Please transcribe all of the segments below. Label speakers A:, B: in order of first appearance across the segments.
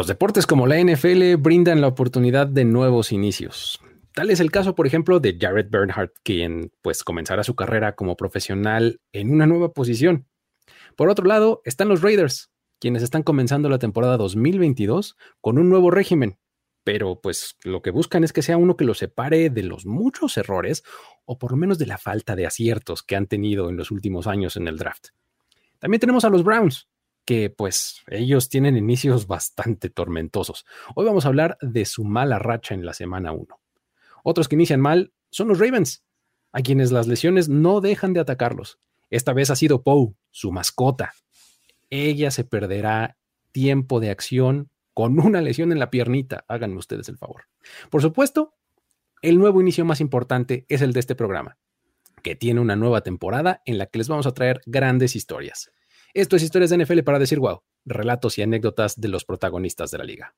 A: Los deportes como la NFL brindan la oportunidad de nuevos inicios. Tal es el caso, por ejemplo, de Jared Bernhardt, quien pues comenzará su carrera como profesional en una nueva posición. Por otro lado, están los Raiders, quienes están comenzando la temporada 2022 con un nuevo régimen, pero pues lo que buscan es que sea uno que los separe de los muchos errores o por lo menos de la falta de aciertos que han tenido en los últimos años en el draft. También tenemos a los Browns, que pues ellos tienen inicios bastante tormentosos. Hoy vamos a hablar de su mala racha en la semana 1. Otros que inician mal son los Ravens, a quienes las lesiones no dejan de atacarlos. Esta vez ha sido Poe, su mascota. Ella se perderá tiempo de acción con una lesión en la piernita. Háganme ustedes el favor. Por supuesto, el nuevo inicio más importante es el de este programa, que tiene una nueva temporada en la que les vamos a traer grandes historias. Esto es Historias de NFL para decir wow, relatos y anécdotas de los protagonistas de la liga.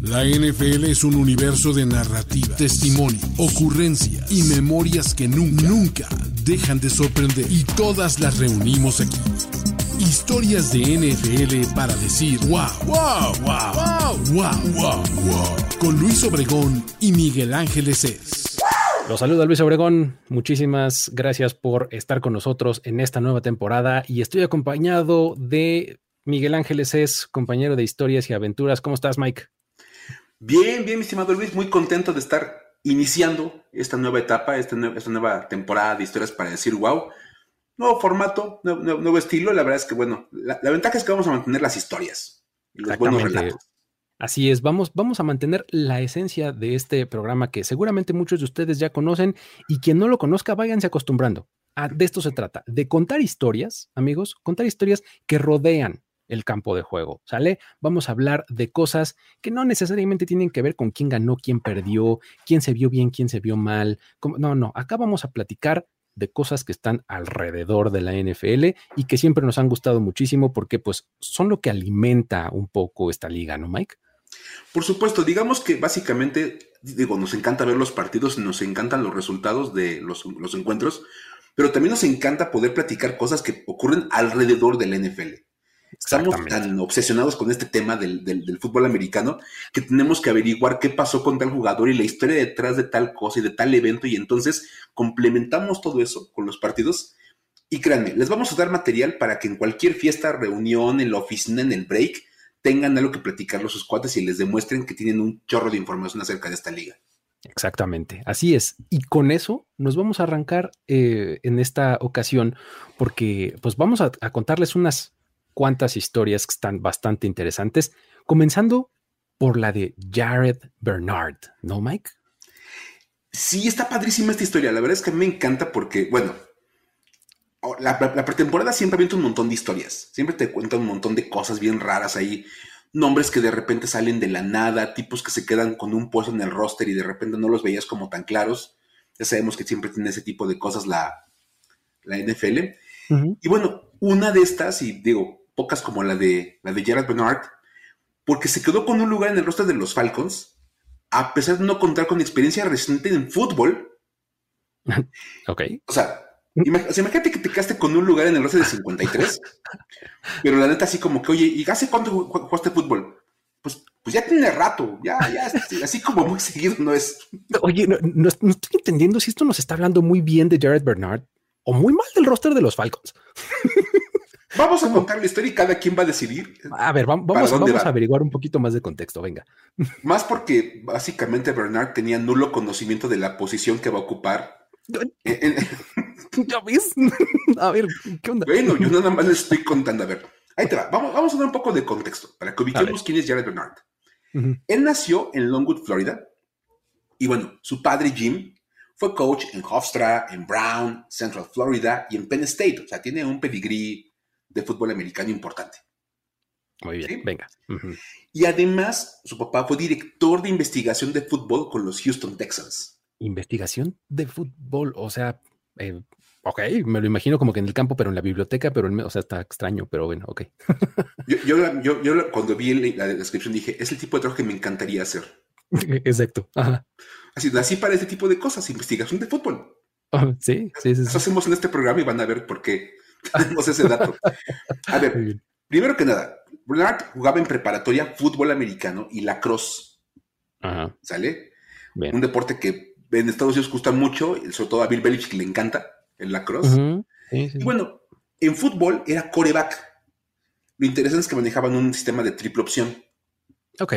B: La NFL es un universo de narrativa, testimonio, ocurrencia y memorias que nunca, nunca dejan de sorprender. Y todas las reunimos aquí. Historias de NFL para decir wow, wow, wow, wow, wow, wow, wow. Con Luis Obregón y Miguel Ángeles es.
A: Los saluda Luis Obregón. Muchísimas gracias por estar con nosotros en esta nueva temporada y estoy acompañado de Miguel Ángeles es compañero de historias y aventuras. ¿Cómo estás, Mike?
C: Bien, bien, mi estimado Luis, muy contento de estar iniciando esta nueva etapa, esta, nueva, temporada de historias para decir wow. Nuevo formato, nuevo, estilo. La verdad es que, bueno, la, ventaja es que vamos a mantener las historias y los buenos relatos.
A: Así es, vamos, vamos a mantener la esencia de este programa que seguramente muchos de ustedes ya conocen y quien no lo conozca, váyanse acostumbrando. Ah, de esto se trata, de contar historias, amigos, contar historias que rodean el campo de juego, ¿sale? Vamos a hablar de cosas que no necesariamente tienen que ver con quién ganó, quién perdió, quién se vio bien, quién se vio mal. No, no, acá vamos a platicar de cosas que están alrededor de la NFL y que siempre nos han gustado muchísimo porque pues son lo que alimenta un poco esta liga, ¿no, Mike?
C: Por supuesto, digamos que básicamente, digo, nos encanta ver los partidos, nos encantan los resultados de los, los encuentros, pero también nos encanta poder platicar cosas que ocurren alrededor de la NFL. Estamos tan obsesionados con este tema del, fútbol americano que tenemos que averiguar qué pasó con tal jugador y la historia detrás de tal cosa y de tal evento y entonces complementamos todo eso con los partidos y créanme, les vamos a dar material para que en cualquier fiesta, reunión, en la oficina, en el break, tengan algo que platicar los sus cuates y les demuestren que tienen un chorro de información acerca de esta liga.
A: Exactamente, así es. Y con eso nos vamos a arrancar eh, en esta ocasión porque pues vamos a contarles unas cuantas historias que están bastante interesantes, comenzando por la de Jared Bernard, ¿no, Mike?
C: Sí, está padrísima esta historia. La verdad es que me encanta porque, bueno, la, pretemporada siempre avienta un montón de historias. Siempre te cuenta un montón de cosas bien raras ahí. Nombres que de repente salen de la nada, tipos que se quedan con un puesto en el roster y de repente no los veías como tan claros. Ya sabemos que siempre tiene ese tipo de cosas la, la NFL. Y bueno, una de estas, y digo, pocas como la de, la de Gerard Bernard, porque se quedó con un lugar en el roster de los Falcons, a pesar de no contar con experiencia reciente en fútbol.
A: ok.
C: O sea, imagínate que te quedaste con un lugar en el roster de 53, pero la neta así como que, oye, ¿y hace cuánto jugaste fútbol? Pues, pues ya tiene rato, ya, ya, así como muy seguido no es.
A: Oye, no, no, estoy entendiendo si esto nos está hablando muy bien de Jared Bernard o muy mal del roster de los Falcons.
C: Vamos a contar la historia y cada quien va a decidir.
A: A ver, vamos, a averiguar un poquito más de contexto, venga.
C: Más porque básicamente Bernard tenía nulo conocimiento de la posición que va a ocupar.
A: ¿Ya ves? A ver, ¿qué onda?
C: Bueno, yo nada más les estoy contando. A ver, ahí te va. Vamos, vamos a dar un poco de contexto para que ubiquemos quién es Jared Bernard. Él nació en Longwood, Florida. Y bueno, su padre Jim fue coach en Hofstra, en Brown, Central Florida y en Penn State. O sea, tiene un pedigrí de fútbol americano importante.
A: Muy bien, venga.
C: Y además, su papá fue director de investigación de fútbol con los Houston Texans.
A: Investigación de fútbol, o sea, eh, ok, me lo imagino como que en el campo, pero en la biblioteca, pero en, o sea, está extraño, pero bueno, ok.
C: yo, cuando vi la, descripción dije, es el tipo de trabajo que me encantaría hacer.
A: Exacto.
C: Así, así para este tipo de cosas, investigación de fútbol.
A: sí, sí, sí.
C: Eso hacemos en este programa y van a ver por qué tenemos ese dato. A ver, primero que nada, Bernard jugaba en preparatoria fútbol americano y lacrosse.
A: Ajá.
C: ¿Sale?
A: Bien.
C: Un deporte que en Estados Unidos gusta mucho, y sobre todo a Bill Belichick le encanta, el lacrosse.
A: Sí, sí,
C: Y bueno, en fútbol era coreback. Lo interesante es que manejaban un sistema de triple opción.
A: Ok.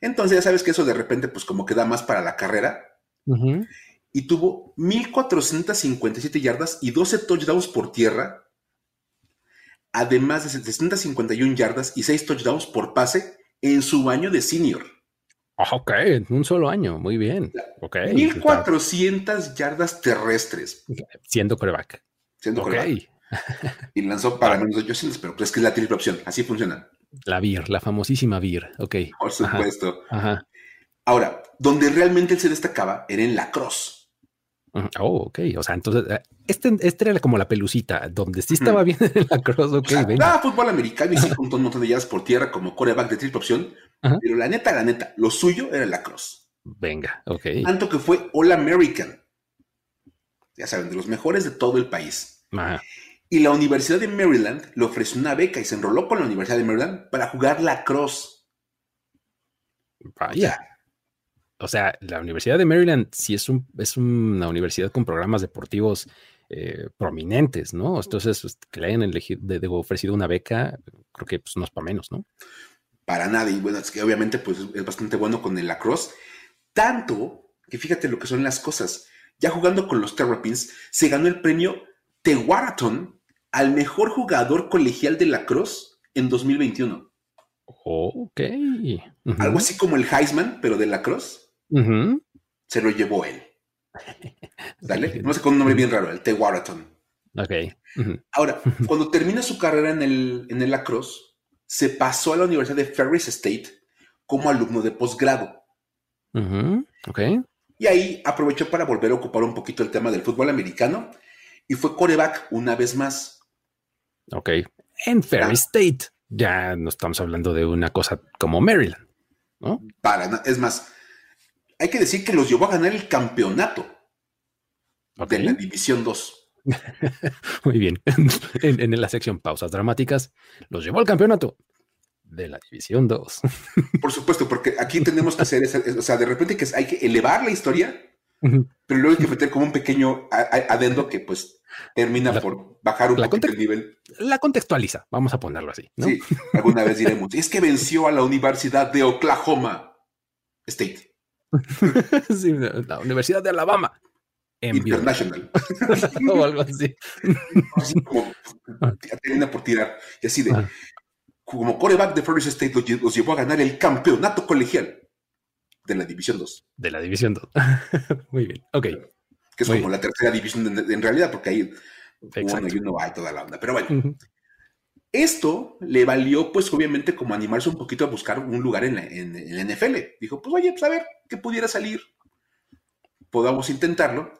C: Entonces ya sabes que eso de repente pues como que da más para la carrera.
A: Ujú.
C: Y tuvo 1.457 yardas y 12 touchdowns por tierra. Además de 751 yardas y 6 touchdowns por pase en su año de senior.
A: Ah, Ok, un solo año, muy bien. Ok.
C: 1.400 yardas terrestres.
A: Siendo coreback.
C: Siendo coreback. Y lanzó para menos de 800, pero es que es la triple opción. Así funciona.
A: La VIR, la famosísima VIR. Ok.
C: Por supuesto.
A: Ajá.
C: Ahora, donde realmente él se destacaba era en la cross.
A: Oh, ok. O sea, entonces, eh, este, este era como la pelucita, donde sí estaba bien en la cross. Ok,
C: O sea,
A: venga.
C: fútbol americano y sí juntó un montón de yardas por tierra como coreback de triple opción.
A: Ajá.
C: Pero la neta, la neta, lo suyo era la cross.
A: Venga, ok.
C: Tanto que fue All American. Ya saben, de los mejores de todo el país.
A: Ajá.
C: Y la Universidad de Maryland le ofreció una beca y se enroló con la Universidad de Maryland para jugar la cross.
A: Vaya. O sea, la Universidad de Maryland sí es, un, es una universidad con programas deportivos eh, prominentes, ¿no? Entonces, pues, que le hayan elegido, de- de- ofrecido una beca, creo que pues, no es para menos, ¿no?
C: Para nada. Y bueno, es que obviamente pues, es bastante bueno con el lacrosse. Tanto que fíjate lo que son las cosas. Ya jugando con los Terrapins, se ganó el premio Tewaaraton al mejor jugador colegial de lacrosse en 2021.
A: Ok. Ujú.
C: Algo así como el Heisman, pero de lacrosse, Se lo llevó él. ¿Sale? No sé, con un nombre bien raro, el Tewaaraton.
A: Ok. Ujú.
C: Ahora, cuando termina su carrera en el, en el lacrosse, se pasó a la Universidad de Ferris State como alumno de posgrado.
A: Ujú. Ok.
C: Y ahí aprovechó para volver a ocupar un poquito el tema del fútbol americano y fue coreback una vez más.
A: Ok. En Ferry
C: Ah.
A: State. Ya no estamos hablando de una cosa como Maryland, ¿no?
C: Para, es más, hay que decir que los llevó a ganar el campeonato de la División 2.
A: Muy bien. en, en la sección pausas dramáticas, los llevó al campeonato de la División 2.
C: Por supuesto, porque aquí tenemos que hacer, esa- o sea, de repente que hay que elevar la historia, pero luego hay que meter como un pequeño adendo que pues termina
A: La-
C: por bajar un poquito el nivel.
A: la contextualiza, vamos a ponerlo así, ¿no?
C: Sí, alguna vez diremos, es que venció a la Universidad de Oklahoma State
A: Sí, la Universidad de Alabama. En
C: International.
A: o algo así.
C: así como termina por tirar. Y así de,
A: Ah.
C: como coreback de Ferris State los, lle- los llevó a ganar el campeonato colegial de la División 2,
A: De la División 2. Muy bien. Ok.
C: que es
A: Muy
C: como la tercera división en, en realidad, porque ahí uno
A: Exacto.
C: y uno hay toda la onda. Pero bueno,
A: Ujú.
C: Esto le valió, pues obviamente, como animarse un poquito a buscar un lugar en la, en, en la NFL. Dijo, pues oye, pues a ver qué pudiera salir. Podamos intentarlo.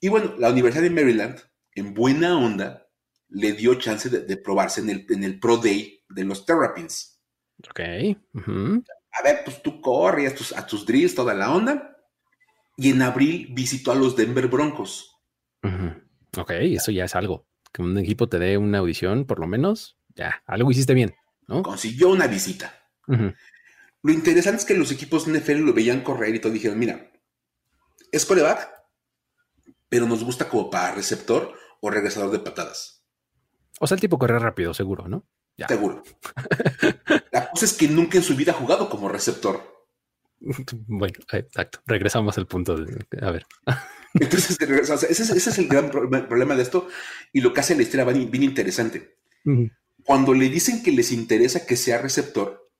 C: Y bueno, la Universidad de Maryland, en buena onda, le dio chance de, de probarse en el, en el Pro Day de los Terrapins.
A: Ok.
C: A ver, pues tú corre a tus, a tus drills, toda la onda. Y en abril visitó a los Denver Broncos.
A: Ujú. Ok, eso ya es algo. Que un equipo te dé una audición, por lo menos, ya, algo hiciste bien, ¿no?
C: Consiguió una visita. Lo interesante es que los equipos NFL lo veían correr y todos dijeron, mira, es coreback, pero nos gusta como para receptor o regresador de patadas.
A: O sea, el tipo corre rápido, seguro, ¿no? Ya.
C: Seguro. La cosa es que nunca en su vida ha jugado como receptor.
A: Bueno, exacto. Regresamos al punto de. A ver.
C: Entonces, o sea, ese, es, ese es el gran pro- problema de esto y lo que hace la historia bien, bien interesante. Cuando le dicen que les interesa que sea receptor,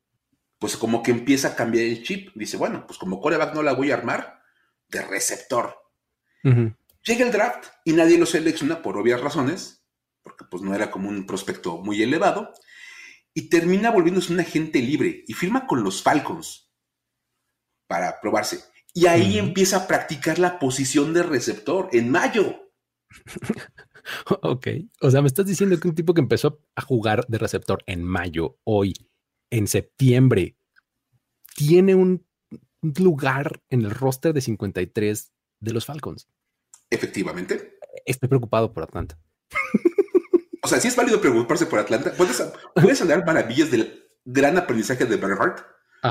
C: pues como que empieza a cambiar el chip. Dice, bueno, pues como coreback no la voy a armar, de receptor. Llega el draft y nadie lo selecciona por obvias razones, porque pues no era como un prospecto muy elevado, y termina volviéndose un agente libre y firma con los Falcons para probarse. Y ahí empieza a practicar la posición de receptor en mayo.
A: Ok. O sea, me estás diciendo que un tipo que empezó a jugar de receptor en mayo, hoy, en septiembre, tiene un lugar en el roster de 53 de los Falcons.
C: Efectivamente.
A: Estoy preocupado por Atlanta.
C: O sea, sí es válido preocuparse por Atlanta. Puedes, puedes hablar maravillas del gran aprendizaje de Bernhardt,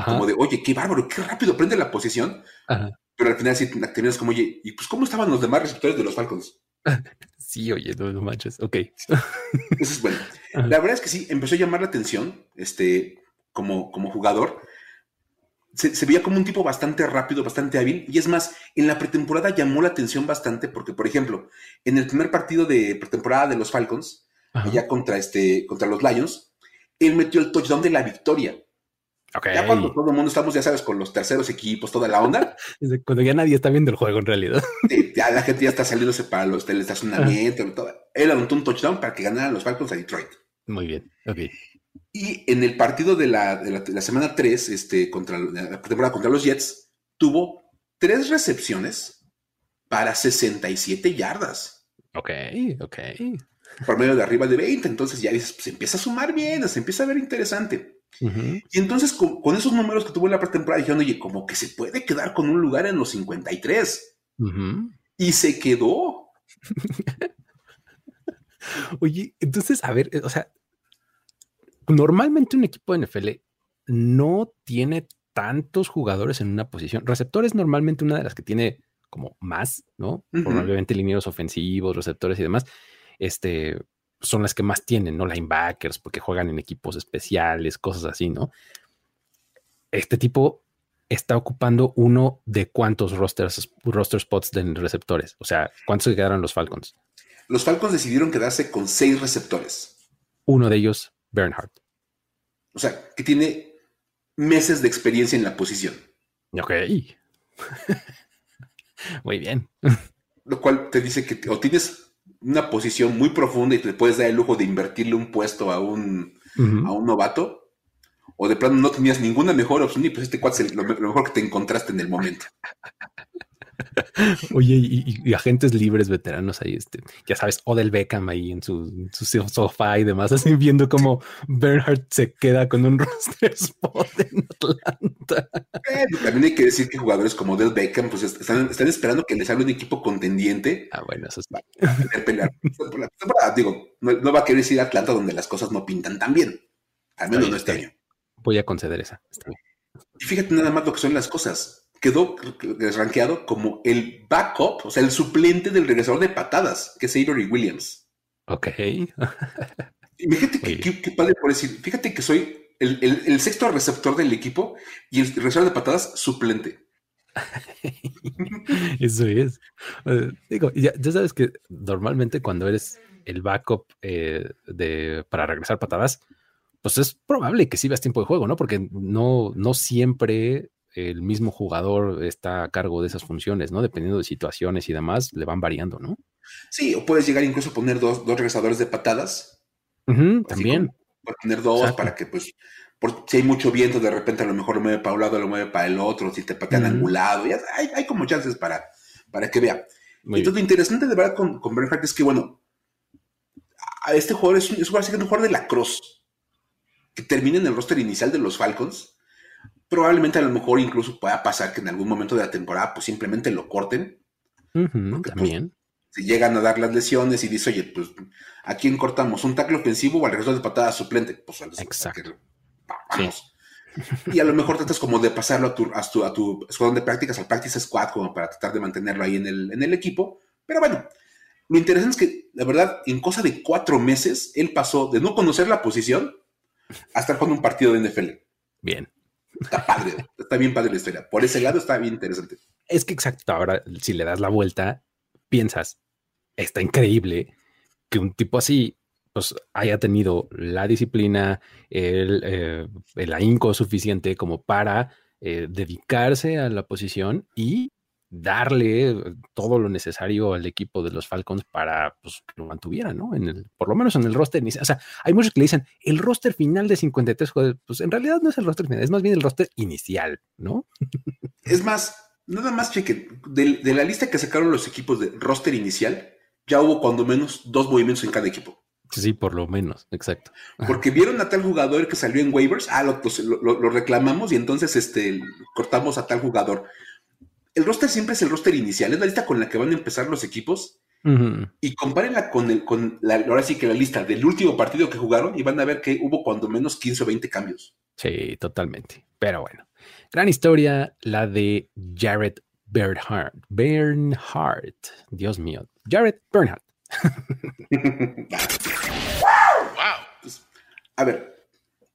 C: como de, oye, qué bárbaro, qué rápido aprende la posición. Pero al final sí terminas como, oye, ¿y pues cómo estaban los demás receptores de los Falcons?
A: Sí, oye, no, manches, ok.
C: Eso es bueno. La verdad es que sí, empezó a llamar la atención este, como, como jugador. Se, veía como un tipo bastante rápido, bastante hábil. Y es más, en la pretemporada llamó la atención bastante porque, por ejemplo, en el primer partido de pretemporada de los Falcons, allá contra, este, contra los Lions, él metió el touchdown de la victoria. Ya cuando todo el mundo estamos, ya sabes, con los terceros equipos, toda la onda.
A: cuando ya nadie está viendo el juego en realidad.
C: ya la gente ya está saliéndose para los teleestacionamientos. todo. Él anotó un touchdown para que ganaran los Falcons a Detroit.
A: Muy bien, ok.
C: Y en el partido de la, de la, semana 3, este, contra la temporada contra los Jets, tuvo tres recepciones para 67 yardas.
A: Ok, ok.
C: Por medio de arriba de 20. Entonces ya dices, pues empieza a sumar bien, se empieza a ver interesante. Y entonces con, esos números que tuvo en la pretemporada dijeron, oye, como que se puede quedar con un lugar en los 53. Y se quedó.
A: oye, entonces, a ver, o sea, normalmente un equipo de NFL no tiene tantos jugadores en una posición. Receptores normalmente una de las que tiene como más, ¿no? Probablemente linieros ofensivos, receptores y demás. Este, son las que más tienen, ¿no? Linebackers, porque juegan en equipos especiales, cosas así, ¿no? Este tipo está ocupando uno de cuántos rosters, roster spots de receptores. O sea, ¿cuántos se quedaron los Falcons?
C: Los Falcons decidieron quedarse con seis receptores.
A: Uno de ellos, Bernhardt.
C: O sea, que tiene meses de experiencia en la posición.
A: Ok. Muy bien.
C: Lo cual te dice que o tienes una posición muy profunda y te puedes dar el lujo de invertirle un puesto a un, a un novato, o de plano no tenías ninguna mejor opción y pues este cuate es lo, mejor que te encontraste en el momento.
A: Oye, y, agentes libres veteranos ahí, este, ya sabes, Odell Beckham ahí en su, sofá y demás, así viendo cómo Bernhardt se queda con un roster spot en Atlanta.
C: también hay que decir que jugadores como Odell Beckham, pues están, esperando que les salga un equipo contendiente.
A: Ah, bueno, eso es.
C: Pelear. Digo, no, va a querer ir a Atlanta donde las cosas no pintan tan bien. Al menos no este año.
A: Voy a conceder esa.
C: Y fíjate nada más lo que son las cosas quedó rankeado como el backup, o sea, el suplente del regresador de patadas, que es Avery Williams.
A: Ok.
C: fíjate qué padre por decir, fíjate que soy el, sexto receptor del equipo y el regresador de patadas suplente.
A: Eso es. Eh, digo, ya, sabes que normalmente cuando eres el backup eh, de, para regresar patadas, pues es probable que sí veas tiempo de juego, ¿no? Porque no, no siempre el mismo jugador está a cargo de esas funciones, ¿no? Dependiendo de situaciones y demás, le van variando, ¿no?
C: Sí, o puedes llegar incluso a poner dos, regresadores de patadas.
A: también.
C: Puedes poner dos para que, pues, si hay mucho viento, de repente a lo mejor lo mueve para un lado, lo mueve para el otro, si te patean angulado, ya, hay, como chances para, para que vea. Entonces, lo interesante de verdad con, con Bernhardt es que, bueno, a este jugador es, es, un jugador de la Cross que termina en el roster inicial de los Falcons probablemente a lo mejor incluso pueda pasar que en algún momento de la temporada pues simplemente lo corten.
A: Pues, también.
C: si llegan a dar las lesiones y dice, oye, pues ¿a quién cortamos? ¿Un tackle ofensivo o al regreso de patada suplente? Pues
A: Exacto.
C: vamos. Y a lo mejor tratas como de pasarlo a tu, a tu, a tu escuadrón de prácticas, al practice squad, como para tratar de mantenerlo ahí en el, en el equipo. Pero bueno, lo interesante es que, la verdad, en cosa de cuatro meses, él pasó de no conocer la posición hasta jugando un partido de NFL.
A: Bien.
C: Está padre, está bien padre la historia. Por ese lado está bien interesante.
A: Es que exacto, ahora si le das la vuelta, piensas, está increíble que un tipo así pues haya tenido la disciplina, el, eh, el ahínco suficiente como para eh, dedicarse a la posición y darle todo lo necesario al equipo de los Falcons para pues, que lo mantuviera, ¿no? En el, por lo menos en el roster inicial. O sea, hay muchos que le dicen el roster final de 53 jugadores. Pues en realidad no es el roster final, es más bien el roster inicial, ¿no?
C: Es más, nada más cheque, de, de la lista que sacaron los equipos de roster inicial, ya hubo cuando menos dos movimientos en cada equipo.
A: Sí, por lo menos, exacto.
C: Porque vieron a tal jugador que salió en waivers, ah, lo, lo, lo reclamamos y entonces este, cortamos a tal jugador el roster siempre es el roster inicial, es la lista con la que van a empezar los equipos. Y compárenla con, el, con la, ahora sí que la lista del último partido que jugaron y van a ver que hubo cuando menos 15 o 20 cambios.
A: Sí, totalmente. Pero bueno, gran historia la de Jared Bernhardt. Bernhardt. Dios mío. Jared Bernhardt.
C: wow. Pues, a ver,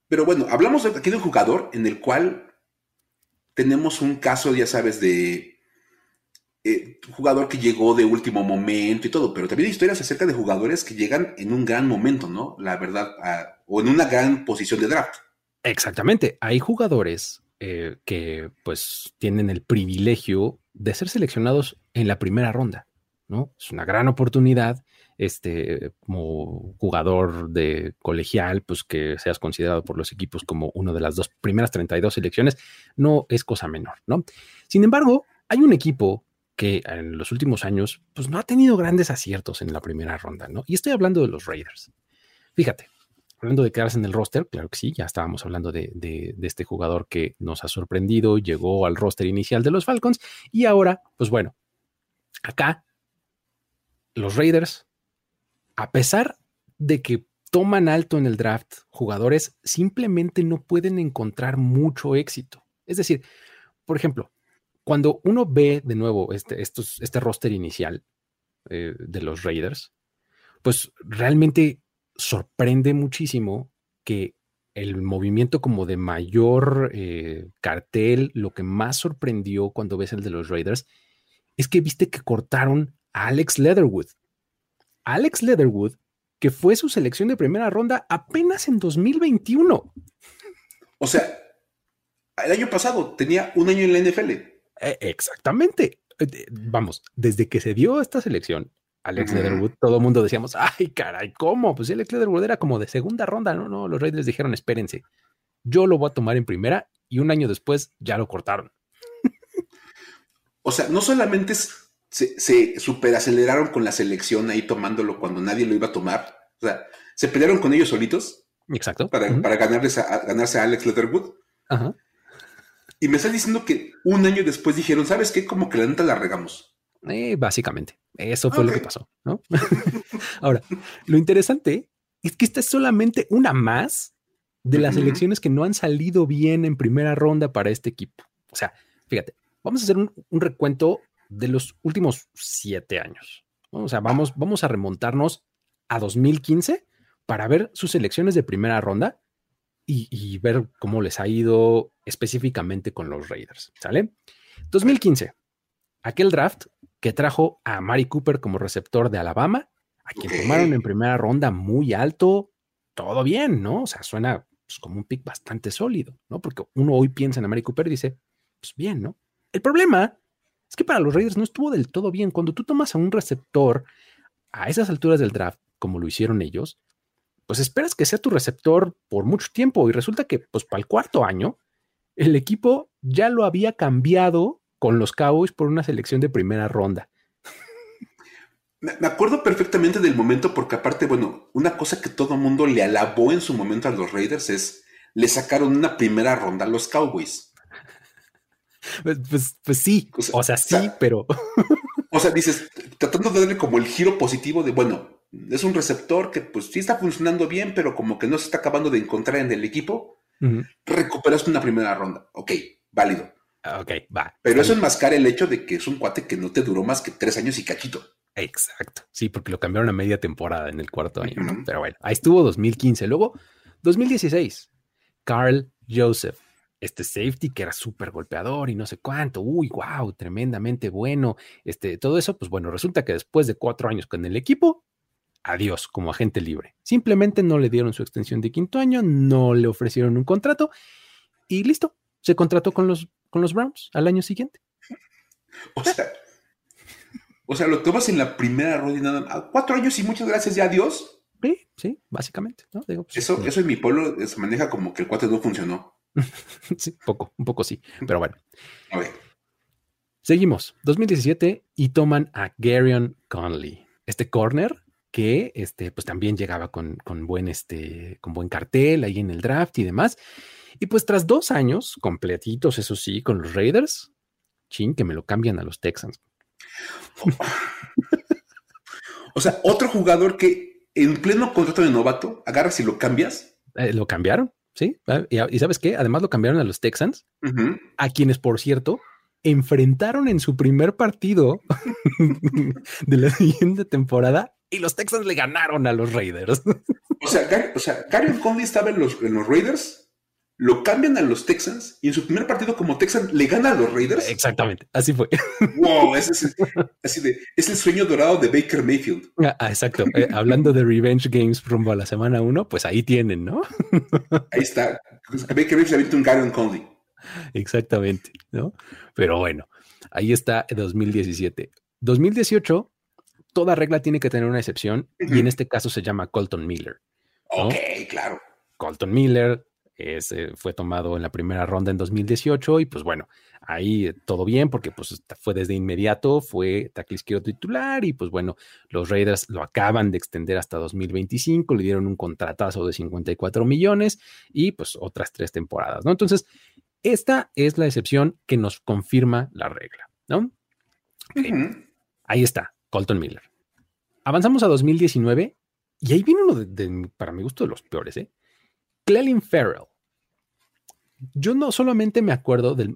C: pero bueno, hablamos aquí de un jugador en el cual tenemos un caso, ya sabes, de eh, jugador que llegó de último momento y todo, pero también hay historias acerca de jugadores que llegan en un gran momento, ¿no? La verdad, o en una gran posición de draft.
A: Exactamente. Hay jugadores eh, que pues tienen el privilegio de ser seleccionados en la primera ronda, ¿no? Es una gran oportunidad, este, como jugador de colegial, pues que seas considerado por los equipos como uno de las dos primeras 32 selecciones, no es cosa menor, ¿no? Sin embargo, hay un equipo que en los últimos años, pues no ha tenido grandes aciertos en la primera ronda, ¿no? Y estoy hablando de los Raiders. Fíjate, hablando de quedarse en el roster, claro que sí, ya estábamos hablando de, este jugador que nos ha sorprendido, llegó al roster inicial de los Falcons y ahora, pues bueno, acá los Raiders, a pesar de que toman alto en el draft jugadores, simplemente no pueden encontrar mucho éxito. Es decir, por ejemplo, cuando uno ve de nuevo este, este roster inicial eh, de los Raiders, pues realmente sorprende muchísimo que el movimiento como de mayor eh, cartel, lo que más sorprendió cuando ves el de los Raiders, es que viste que cortaron a Alex Leatherwood. Alex Leatherwood, que fue su selección de primera ronda apenas en 2021.
C: O sea, el año pasado tenía un año en la NFL.
A: E, exactamente. Eh, vamos, desde que se dio esta selección, Alex Leatherwood, todo el mundo decíamos, ay, caray, ¿cómo? Pues Alex Leatherwood era como de segunda ronda, ¿no? No, los Raiders dijeron, espérense, yo lo voy a tomar en primera y un año después ya lo cortaron.
C: o sea, no solamente se, se superaceleraron con la selección ahí tomándolo cuando nadie lo iba a tomar, o sea, se pelearon con ellos solitos.
A: Exacto.
C: Para, ganarles a, ganarse a Alex Leatherwood. Ajá. Y me está diciendo que un año después dijeron, ¿sabes qué? Como que la neta la regamos.
A: Eh, básicamente, eso fue lo que pasó, ¿no? Ahora, lo interesante es que esta es solamente una más de las elecciones que no han salido bien en primera ronda para este equipo. O sea, fíjate, vamos a hacer un, recuento de los últimos siete años. O sea, vamos, vamos a remontarnos a 2015 para ver sus elecciones de primera ronda y, y, ver cómo les ha ido específicamente con los Raiders. ¿Sale? 2015, aquel draft que trajo a Mari Cooper como receptor de Alabama, a quien tomaron en primera ronda muy alto, todo bien, ¿no? O sea, suena pues, como un pick bastante sólido, ¿no? Porque uno hoy piensa en Mari Cooper y dice, pues bien, ¿no? El problema es que para los Raiders no estuvo del todo bien. Cuando tú tomas a un receptor a esas alturas del draft, como lo hicieron ellos, pues esperas que sea tu receptor por mucho tiempo y resulta que, pues para el cuarto año, el equipo ya lo había cambiado con los Cowboys por una selección de primera ronda.
C: Me acuerdo perfectamente del momento porque aparte, bueno, una cosa que todo mundo le alabó en su momento a los Raiders es, le sacaron una primera ronda a los Cowboys.
A: Pues, pues, pues sí, o sea, sí, pero...
C: O sea, dices, tratando de darle como el giro positivo de, bueno, es un receptor que pues sí está funcionando bien, pero como que no se está acabando de encontrar en el equipo, recuperas una primera ronda. Ok, válido.
A: Ah, ok, va.
C: Pero eso enmascara el hecho de que es un cuate que no te duró más que tres años y cachito.
A: Exacto. Sí, porque lo cambiaron a media temporada en el cuarto año. Pero bueno, ahí estuvo 2015. Luego, 2016, Carl Joseph, este safety que era súper golpeador y no sé cuánto. Uy, wow, tremendamente bueno. Este, todo eso, pues bueno, resulta que después de cuatro años con el equipo, adiós como agente libre. Simplemente no le dieron su extensión de quinto año, no le ofrecieron un contrato y listo. Se contrató con los con los Browns al año siguiente.
C: O sea, o sea, lo tomas en la primera ronda y nada Cuatro años y muchas gracias, ya adiós.
A: Sí, sí, básicamente. ¿no?
C: Pues, eso, este eso en mi pueblo se maneja como que el cuate no funcionó.
A: sí, poco, un poco sí, pero bueno. Seguimos, 2017 y toman a Garion Conley, este corner que este, pues también llegaba con, con, buen, este, con buen cartel ahí en el draft y demás. Y pues tras dos años completitos, eso sí, con los Raiders, chin, que me lo cambian a los Texans.
C: o sea, otro jugador que en pleno contrato de novato agarras y lo cambias.
A: Eh, lo cambiaron. ¿Sí? Y, sabes qué? Además lo cambiaron a los Texans, a quienes, por cierto, enfrentaron en su primer partido de la siguiente temporada y los Texans le ganaron a los Raiders.
C: O sea, o sea Conley estaba en los, en los Raiders lo cambian a los Texans y en su primer partido como Texan le gana a los Raiders.
A: Exactamente, así fue.
C: Wow, ese es, así de, es el sueño dorado de Baker Mayfield.
A: Ah, ah exacto. Eh, hablando de Revenge Games rumbo a la semana 1, pues ahí tienen, ¿no?
C: ahí está. Baker Mayfield avienta un Gary Conley.
A: Exactamente, ¿no? Pero bueno, ahí está 2017. 2018, toda regla tiene que tener una excepción y en este caso se llama Colton Miller.
C: Ok, claro.
A: Colton Miller, fue tomado en la primera ronda en 2018 y pues bueno, ahí todo bien porque pues fue desde inmediato, fue tackle izquierdo titular y pues bueno, los Raiders lo acaban de extender hasta 2025, le dieron un contratazo de 54 millones y pues otras tres temporadas, ¿no? Entonces, esta es la excepción que nos confirma la regla, ¿no? Ahí está, Colton Miller. Avanzamos a 2019 y ahí viene uno de, para mi gusto, de los peores, ¿eh? Clelin Farrell. Yo no solamente me acuerdo del,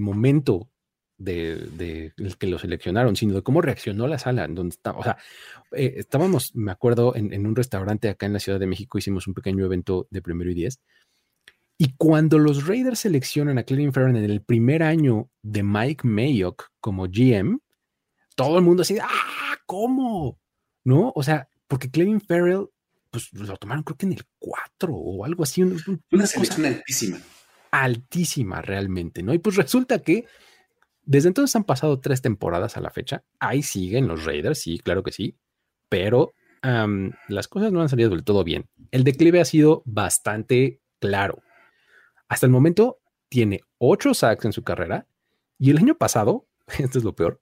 A: momento de, que lo seleccionaron, sino de cómo reaccionó la sala en donde estaba. O sea, eh, estábamos, me acuerdo, en, un restaurante acá en la Ciudad de México, hicimos un pequeño evento de primero y diez. Y cuando los Raiders seleccionan a Clelin Farrell en el primer año de Mike Mayock como GM, todo el mundo así, ¡ah! ¿Cómo? ¿No? O sea, porque Clelin Farrell pues lo tomaron creo que en el 4 o algo así.
C: Una, selección altísima.
A: Altísima realmente, ¿no? Y pues resulta que desde entonces han pasado tres temporadas a la fecha. Ahí siguen los Raiders, sí, claro que sí, pero las cosas no han salido del todo bien. El declive ha sido bastante claro. Hasta el momento tiene ocho sacks en su carrera y el año pasado, esto es lo peor,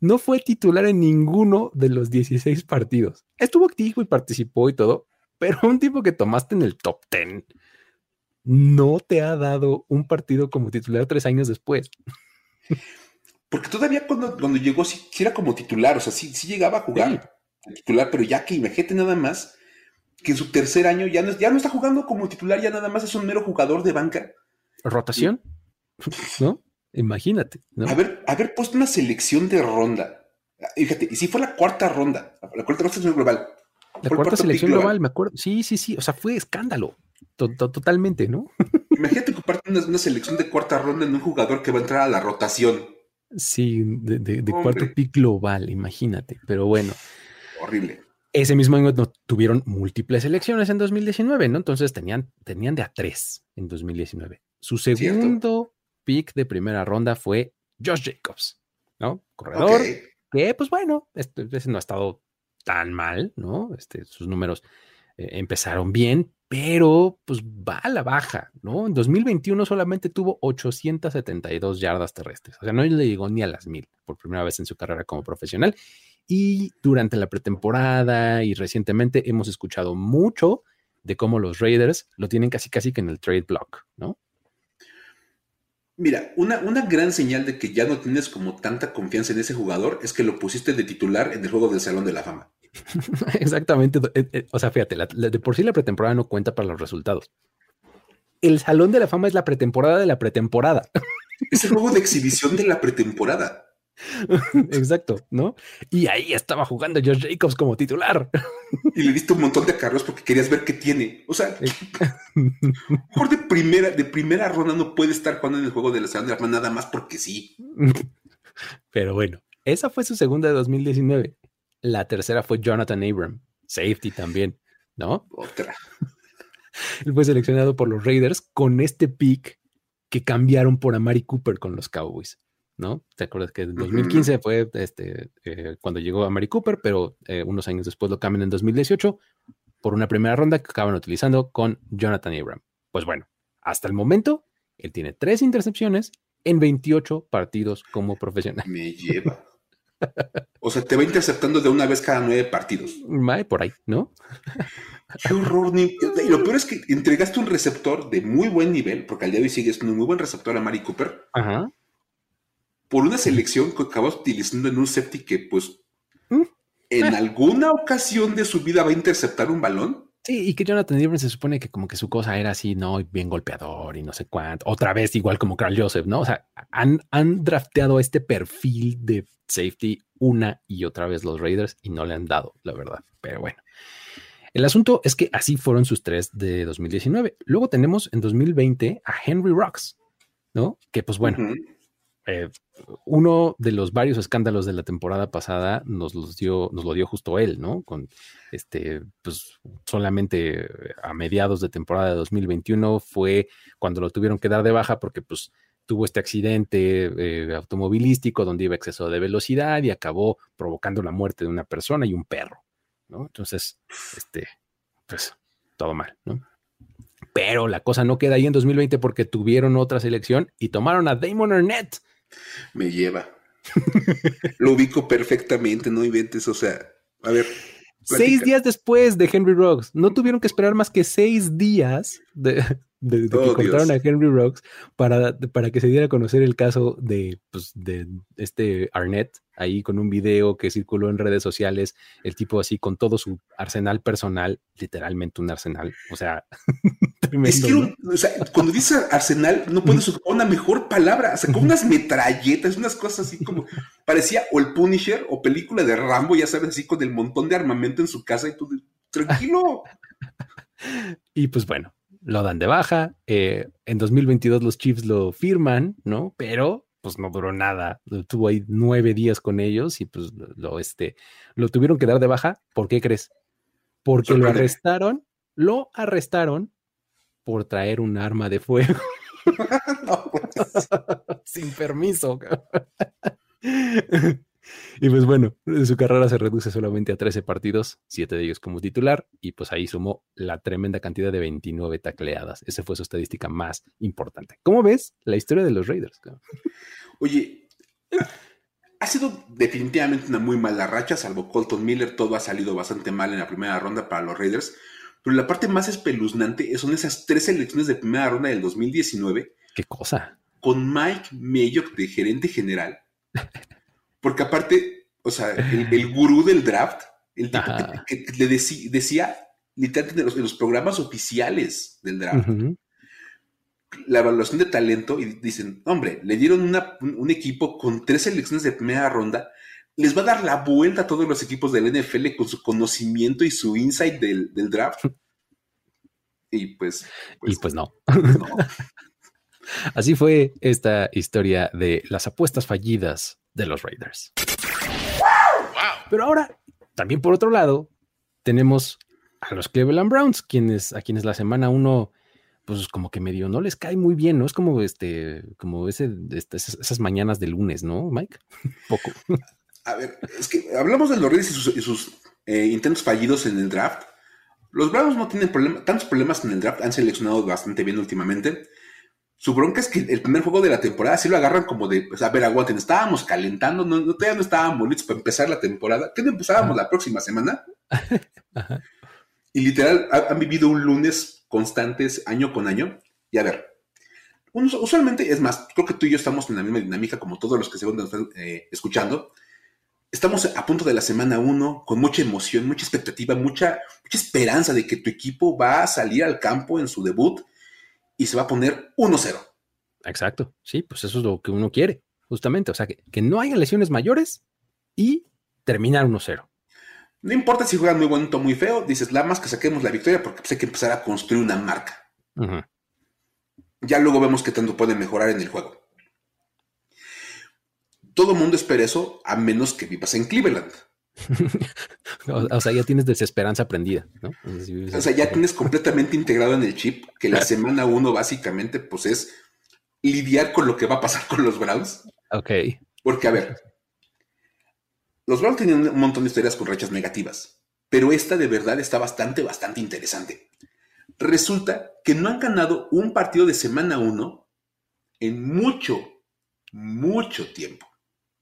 A: no fue titular en ninguno de los 16 partidos. Estuvo activo y participó y todo, pero un tipo que tomaste en el top 10 no te ha dado un partido como titular tres años después.
C: Porque todavía cuando, cuando llegó sí, era como titular, o sea, sí, sí llegaba a jugar titular, pero ya que imagínate nada más que en su tercer año ya no, ya no está jugando como titular, ya nada más es un mero jugador de banca.
A: ¿Rotación? ¿No? Imagínate. ¿no?
C: Haber, haber puesto una selección de ronda. Fíjate, y si fue la cuarta ronda, la cuarta selección global.
A: La cuarta selección global, me acuerdo. Sí, sí, sí. O sea, fue escándalo. Totalmente, ¿no?
C: Imagínate ocuparte una, una, selección de cuarta ronda en un jugador que va a entrar a la rotación.
A: Sí, de, cuarto pick global, imagínate. Pero bueno.
C: Horrible.
A: Ese mismo año tuvieron múltiples elecciones en 2019, ¿no? Entonces tenían, tenían de a tres en 2019. Su segundo pick de primera ronda fue Josh Jacobs, ¿no? Corredor, que pues bueno, este, no ha estado tan mal, ¿no? Este, sus números eh, empezaron bien, pero pues va a la baja, ¿no? En 2021 solamente tuvo 872 yardas terrestres, o sea, no le llegó ni a las mil por primera vez en su carrera como profesional. Y durante la pretemporada y recientemente hemos escuchado mucho de cómo los Raiders lo tienen casi casi que en el trade block, ¿no?
C: Mira, una, una, gran señal de que ya no tienes como tanta confianza en ese jugador es que lo pusiste de titular en el juego del Salón de la Fama.
A: Exactamente. Eh, eh, o sea, fíjate, de por sí la pretemporada no cuenta para los resultados. El Salón de la Fama es la pretemporada de la pretemporada.
C: Es el juego de exhibición de la pretemporada.
A: Exacto, ¿no? Y ahí estaba jugando Josh Jacobs como titular.
C: Y le diste un montón de carros porque querías ver qué tiene. O sea, mejor de primera, de primera ronda no puede estar jugando en el juego de la Fama nada más porque sí.
A: Pero bueno, esa fue su segunda de 2019. La tercera fue Jonathan Abram, safety también, ¿no?
C: Otra.
A: Él fue seleccionado por los Raiders con este pick que cambiaron por Amari Cooper con los Cowboys. ¿No? ¿Te acuerdas que en 2015 fue este, eh, cuando llegó a Mary Cooper, pero eh, unos años después lo cambian en 2018 por una primera ronda que acaban utilizando con Jonathan Abram? Pues bueno, hasta el momento, él tiene tres intercepciones en 28 partidos como profesional.
C: Me lleva. O sea, te va interceptando de una vez cada nueve partidos.
A: Por ahí, ¿no?
C: Qué horror. Y lo peor es que entregaste un receptor de muy buen nivel, porque al día de hoy sigues un muy buen receptor a Mari Cooper.
A: Ajá
C: por una selección que acabas utilizando en un safety que, pues, ¿Mm? en alguna ocasión de su vida va a interceptar un balón.
A: Sí, y que Jonathan Irving se supone que como que su cosa era así, ¿no? Bien golpeador y no sé cuánto. Otra vez, igual como Carl Joseph, ¿no? O sea, han, han drafteado este perfil de safety una y otra vez los Raiders y no le han dado, la verdad. Pero bueno. El asunto es que así fueron sus tres de 2019. Luego tenemos en 2020 a Henry Rocks, ¿no? Que pues bueno, eh, uno de los varios escándalos de la temporada pasada nos los dio, nos lo dio justo él, ¿no? Con este, pues solamente a mediados de temporada de 2021 fue cuando lo tuvieron que dar de baja porque pues tuvo este accidente eh, automovilístico donde iba exceso de velocidad y acabó provocando la muerte de una persona y un perro, ¿no? Entonces, este, pues todo mal, ¿no? Pero la cosa no queda ahí en 2020 porque tuvieron otra selección y tomaron a Damon Arnett,
C: me lleva. Lo ubico perfectamente, no inventes, o sea, a ver.
A: Seis días después de Henry Rocks, no tuvieron que esperar más que seis días de, de, que oh, contaron a Henry Rocks para, para que se diera a conocer el caso de, pues, de este Arnett, ahí con un video que circuló en redes sociales, el tipo así con todo su arsenal personal, literalmente un arsenal, o sea,
C: es que o sea, cuando dice arsenal, no puedes ocupar una mejor palabra, o sea, con unas metralletas, unas cosas así como, parecía o el Punisher o película de Rambo, ya sabes, así con el montón de armamento en su casa y tú, tranquilo.
A: y pues bueno, lo dan de baja. Eh, en 2022 los Chiefs lo firman, ¿no? Pero pues no duró nada. Tuvo ahí nueve días con ellos y pues lo, este, lo tuvieron que dar de baja. ¿Por qué crees? Porque lo arrestaron, lo arrestaron por traer un arma de fuego. Pues. Sin permiso. Y pues bueno, su carrera se reduce solamente a 13 partidos, 7 de ellos como titular, y pues ahí sumó la tremenda cantidad de 29 tacleadas. Esa fue su estadística más importante. ¿Cómo ves la historia de los Raiders?
C: Oye, ha sido definitivamente una muy mala racha, salvo Colton Miller, todo ha salido bastante mal en la primera ronda para los Raiders, pero la parte más espeluznante son esas tres elecciones de primera ronda del 2019.
A: ¿Qué cosa?
C: Con Mike Mayock de gerente general Porque aparte, o sea, el, gurú del draft, el tipo que, le decía, literalmente en los, programas oficiales del draft, la evaluación de talento, y dicen, hombre, le dieron un equipo con tres selecciones de primera ronda, les va a dar la vuelta a todos los equipos del NFL con su conocimiento y su insight del, draft. Y pues,
A: pues, Y pues no. Pues no. Así fue esta historia de las apuestas fallidas de los Raiders. Pero ahora, también por otro lado, tenemos a los Cleveland Browns, quienes, a quienes la semana uno, pues como que medio no les cae muy bien, ¿no? Es como este, como ese, este, esas mañanas de lunes, ¿no, Mike? Poco.
C: A ver, es que hablamos de los Raiders y sus, eh, intentos fallidos en el draft. Los Browns no tienen tantos problemas en el draft, han seleccionado bastante bien últimamente. Su bronca es que el primer juego de la temporada sí lo agarran como de, pues, a ver, aguanten, estábamos calentando, no, todavía no estábamos listos para empezar la temporada. ¿Qué no empezábamos la próxima semana? Y literal, han vivido un lunes constantes año con año. Y a ver, usualmente, es más, creo que tú y yo estamos en la misma dinámica como todos los que se están eh, escuchando. Estamos a punto de la semana uno, con mucha emoción, mucha expectativa, mucha, mucha esperanza de que tu equipo va a salir al campo en su debut y se va a poner 1-0.
A: Exacto, sí, pues eso es lo que uno quiere, justamente. O sea, que, no haya lesiones mayores y terminar 1-0.
C: No importa si juegan muy bonito o muy feo, dices, la más que saquemos la victoria porque pues, hay que empezar a construir una marca. Ya luego vemos qué tanto pueden mejorar en el juego. Todo el mundo espera eso, a menos que vivas en Cleveland.
A: o, sea, ya tienes desesperanza aprendida, ¿no?
C: O sea, ya tienes completamente integrado en el chip que la semana uno básicamente pues es lidiar con lo que va a pasar con los Browns.
A: Ok.
C: Porque, a ver, los Browns tienen un montón de historias con rachas negativas, pero esta de verdad está bastante, bastante interesante. Resulta que no han ganado un partido de semana uno en mucho, mucho tiempo.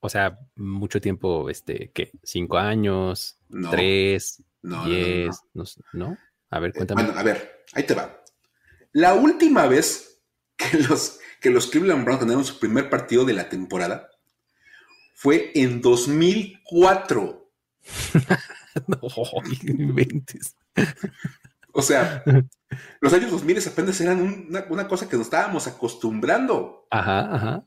A: O sea, mucho tiempo, este, ¿qué? ¿Cinco años? ¿Tres? ¿Diez? No, A ver, cuéntame.
C: Bueno, a ver, ahí te va. La última vez que los, que los Cleveland Browns ganaron su primer partido de la temporada fue en 2004.
A: no, inventes.
C: O sea, los años 2000 apenas eran una, cosa que nos estábamos acostumbrando.
A: Ajá, ajá.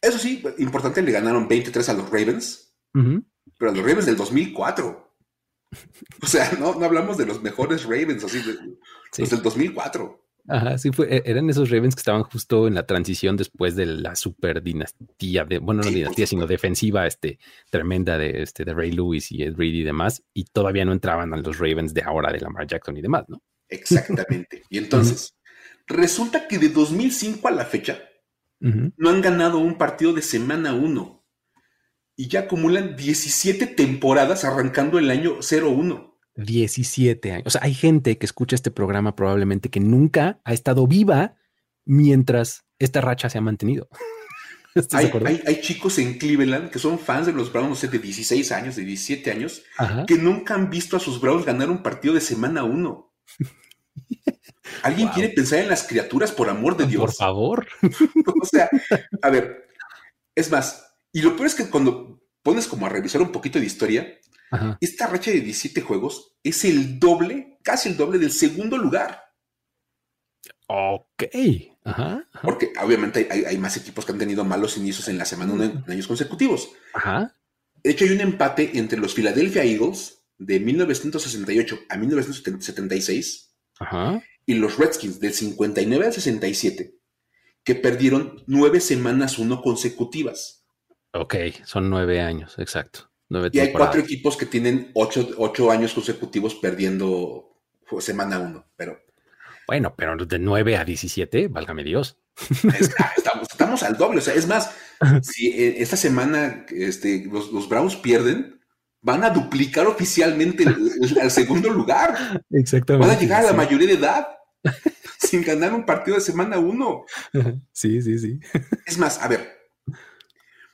C: Eso sí, importante, le ganaron 23 a los Ravens, pero a los Ravens del 2004. O sea, no, no hablamos de los mejores Ravens, así, de, los del 2004.
A: Ajá, sí, fue, e-, eran esos Ravens que estaban justo en la transición después de la super dinastía, de, bueno, no dinastía, sino defensiva este, tremenda de, este, de Ray Lewis y Ed Reed y demás, y todavía no entraban a los Ravens de ahora de Lamar Jackson y demás, ¿no?
C: Exactamente. Y entonces, resulta que de 2005 a la fecha, no han ganado un partido de semana 1 y ya acumulan 17 temporadas arrancando el año 0-1.
A: 17 años. O sea, hay gente que escucha este programa probablemente que nunca ha estado viva mientras esta racha se ha mantenido.
C: Hay, chicos en Cleveland que son fans de los Browns de 16 años, de 17 años, que nunca han visto a sus Browns ganar un partido de semana 1. ¿Alguien quiere pensar en las criaturas por amor de Dios?
A: Por favor.
C: o sea, a ver, es más, y lo peor es que cuando pones como a revisar un poquito de historia, esta racha de 17 juegos es el doble, casi el doble del segundo lugar.
A: Ok. Ajá,
C: Porque obviamente hay, más equipos que han tenido malos inicios en la semana en años consecutivos.
A: Ajá.
C: De hecho, hay un empate entre los Philadelphia Eagles de 1968 a 1976 y los Redskins del 59 al 67, que perdieron nueve semanas uno consecutivas.
A: Ok, son nueve años, exacto
C: y hay cuatro equipos que tienen ocho, años consecutivos perdiendo semana uno, pero...
A: Bueno, pero de 9 a 17, válgame Dios.
C: estamos, al doble. O sea, es más, si eh, esta semana este, los, Browns pierden, van a duplicar oficialmente al segundo lugar.
A: Exactamente.
C: Van a llegar a la mayoría de edad sin ganar un partido de semana uno.
A: Sí, sí, sí.
C: Es más, a ver,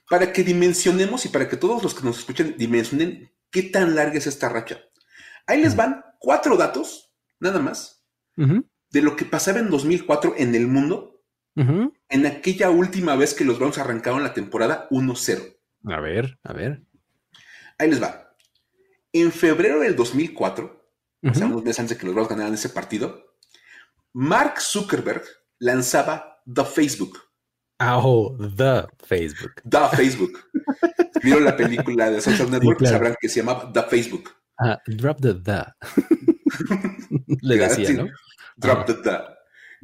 C: para que dimensionemos y para que todos los que nos escuchen dimensionen qué tan larga es esta racha. Ahí les van cuatro datos, nada más, de lo que pasaba en 2004 en el mundo, en aquella última vez que los Browns arrancaron la temporada 1-0.
A: A ver, a ver.
C: Ahí les va. En febrero del 2004, o sea, unos meses antes de que los Browns ganaran ese partido, Mark Zuckerberg lanzaba The Facebook.
A: Oh, The Facebook.
C: The Facebook. Vieron la película de Social Network, sabrán que se llama The Facebook.
A: Ah, drop the The. Le decía, ¿no?
C: Drop the The.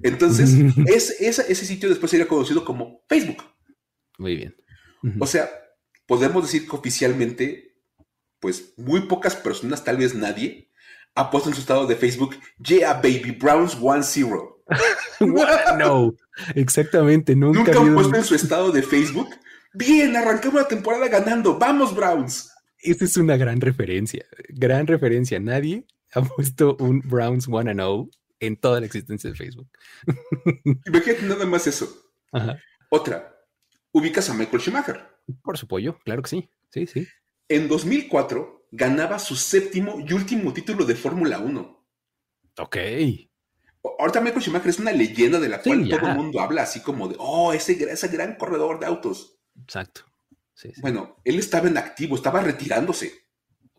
C: Entonces, es, ese sitio después sería conocido como Facebook.
A: Muy bien.
C: O sea, podemos decir que oficialmente, pues muy pocas personas, tal vez nadie, ha puesto en su estado de Facebook, Yeah, baby, Browns 1-0.
A: no, exactamente, nunca.
C: Nunca han puesto en su estado de Facebook. Bien, arrancamos la temporada ganando. Vamos, Browns.
A: Esa es una gran referencia. Gran referencia. Nadie ha puesto un Browns 1 0 en toda la existencia de Facebook.
C: Imagínate nada más eso. Otra. Ubicas a Michael Schumacher.
A: Por su pollo, claro que sí. Sí, sí.
C: En 2004 ganaba su séptimo y último título de Fórmula 1.
A: Ok.
C: Ahorita Michael Schumacher es una leyenda de la cual todo el mundo habla así como de, oh, ese, ese gran corredor de autos.
A: Exacto.
C: Bueno, él estaba en activo, estaba retirándose.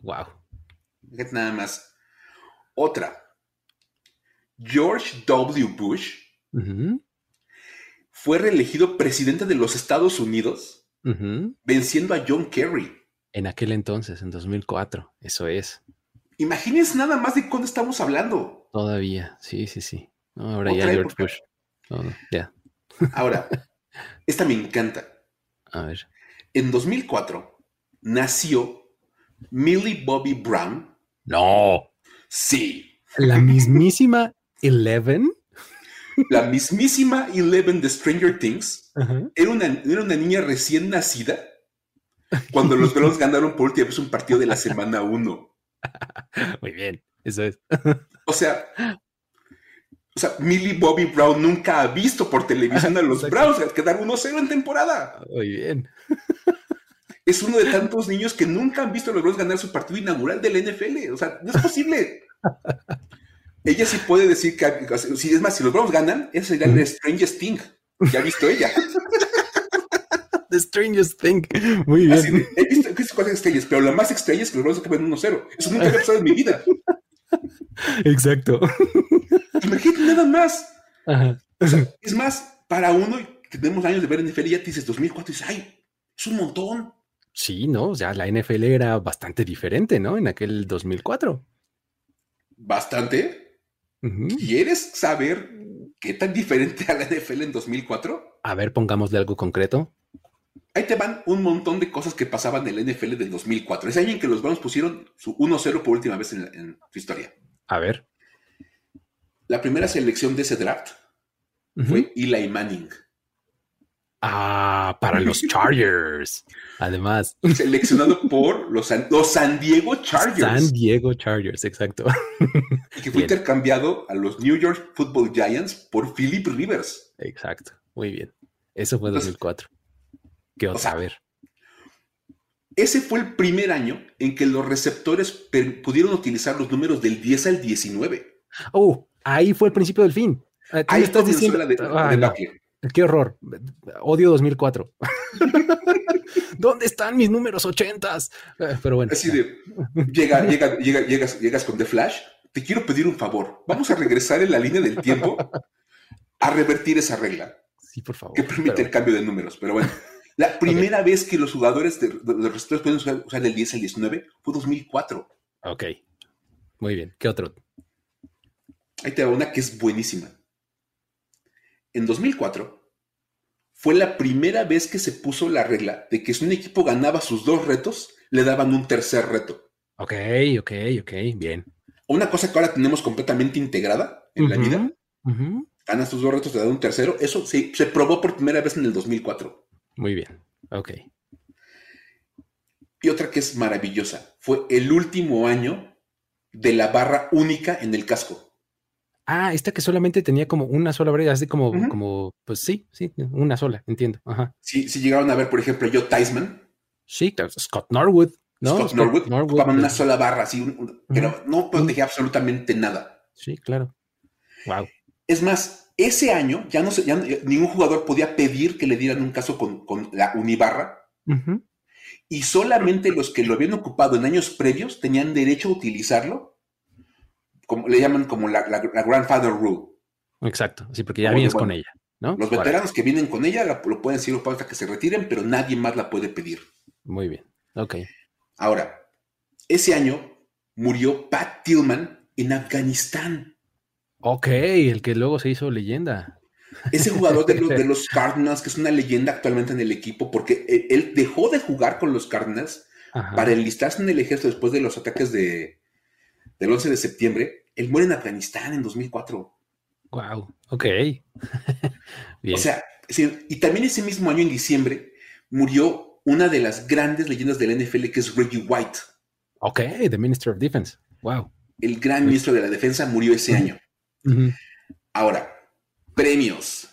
A: Wow.
C: Nada más. Otra. George W. Bush fue reelegido presidente de los Estados Unidos, venciendo a John Kerry.
A: En aquel entonces, en 2004, eso es.
C: Imagínense nada más de cuándo estamos hablando.
A: Todavía, sí, sí, sí. ahora ya George Bush. ya.
C: Ahora, esta me encanta.
A: A ver.
C: En 2004 nació Millie Bobby Brown.
A: No.
C: Sí.
A: La mismísima Eleven.
C: La mismísima Eleven de Stranger Things. era, una, era una niña recién nacida cuando los Browns ganaron por última vez un partido de la semana 1.
A: Muy bien, eso es.
C: o sea, o sea, Millie Bobby Brown nunca ha visto por televisión a los Browns quedar 1-0 en temporada.
A: Muy bien.
C: Es uno de tantos niños que nunca han visto a los Browns ganar su partido inaugural del NFL. O sea, no es posible. ella sí puede decir que, si es más, si los Browns ganan, ese sería el Strangest Thing. Ya ha visto ella.
A: The Strangest Thing. Muy bien.
C: he visto cosas extrañas, pero la más extraña es que los Browns acaban 1-0. Eso nunca había pasado en mi vida.
A: Exacto.
C: Imagínate nada más. es más, para uno que tenemos años de ver NFL, ya te dices 2004 y dices, ay, es un montón.
A: Sí, ¿no? O sea, la NFL era bastante diferente, ¿no? En aquel 2004.
C: Bastante. ¿Quieres saber qué tan diferente a la NFL en 2004?
A: A ver, pongámosle algo concreto.
C: Ahí te van un montón de cosas que pasaban en la NFL del 2004. Ese año en que los Browns pusieron su 1-0 por última vez en, su historia.
A: A ver.
C: La primera selección de ese draft fue Eli Manning.
A: Ah, para los Chargers. Además.
C: Seleccionado por los San, los San, Diego Chargers.
A: San Diego Chargers, exacto.
C: Y que fue intercambiado a los New York Football Giants por Philip Rivers.
A: Exacto. Muy bien. Eso fue en 2004. ¿Qué os a ver?
C: Ese fue el primer año en que los receptores pudieron utilizar los números del 10 al 19.
A: Oh, ahí fue el principio del fin.
C: Ah, ahí estás diciendo. de,
A: Qué horror. Odio 2004. ¿Dónde están mis números ochentas? Eh, pero bueno.
C: Así de, llega, llega, llega, llegas, llegas con The Flash. Te quiero pedir un favor. Vamos a regresar en la línea del tiempo a revertir esa regla.
A: Sí, por favor.
C: Que permite el cambio de números. Pero bueno, la primera vez que los jugadores de, los receptores pueden usar, del 10 al 19 fue 2004.
A: Ok. Muy bien. ¿Qué otro?
C: Ahí te va una que es buenísima en 2004 fue la primera vez que se puso la regla de que si un equipo ganaba sus dos retos, le daban un tercer reto.
A: Ok, ok, ok, bien.
C: Una cosa que ahora tenemos completamente integrada en la vida. Ganas tus dos retos, te dan un tercero. Eso sí, se probó por primera vez en el 2004.
A: Muy bien, ok.
C: Y otra que es maravillosa, fue el último año de la barra única en el casco.
A: Ah, esta que solamente tenía como una sola brida, así como, como, pues sí, sí, una sola, entiendo. Ajá.
C: Sí, si llegaron a ver, por ejemplo, yo Tyson.
A: Sí, Scott Norwood, ¿no?
C: Scott, Norwood, Norwood una sola barra, así, pero no protegía absolutamente nada.
A: Sí, claro. Wow.
C: Es más, ese año ya no se, ya, ningún jugador podía pedir que le dieran un caso con, la unibarra. Y solamente los que lo habían ocupado en años previos tenían derecho a utilizarlo como, le llaman como la, grandfather rule.
A: Exacto, sí, porque ya vienes con ella, ¿no?
C: Los veteranos que vienen con ella lo pueden decir hasta que se retiren, pero nadie más la puede pedir.
A: Muy bien, ok.
C: Ahora, ese año murió Pat Tillman en Afganistán.
A: Ok, el que luego se hizo leyenda.
C: Ese jugador de los, de los Cardinals, que es una leyenda actualmente en el equipo, porque él, dejó de jugar con los Cardinals para enlistarse en el ejército después de los ataques de, del 11 de septiembre, él muere en Afganistán en 2004.
A: Wow, ok.
C: O sea, y también ese mismo año, en diciembre, murió una de las grandes leyendas del NFL, que es Reggie White.
A: Ok, the Minister of Defense. Wow.
C: El gran ministro de la defensa murió ese año. Ahora, premios.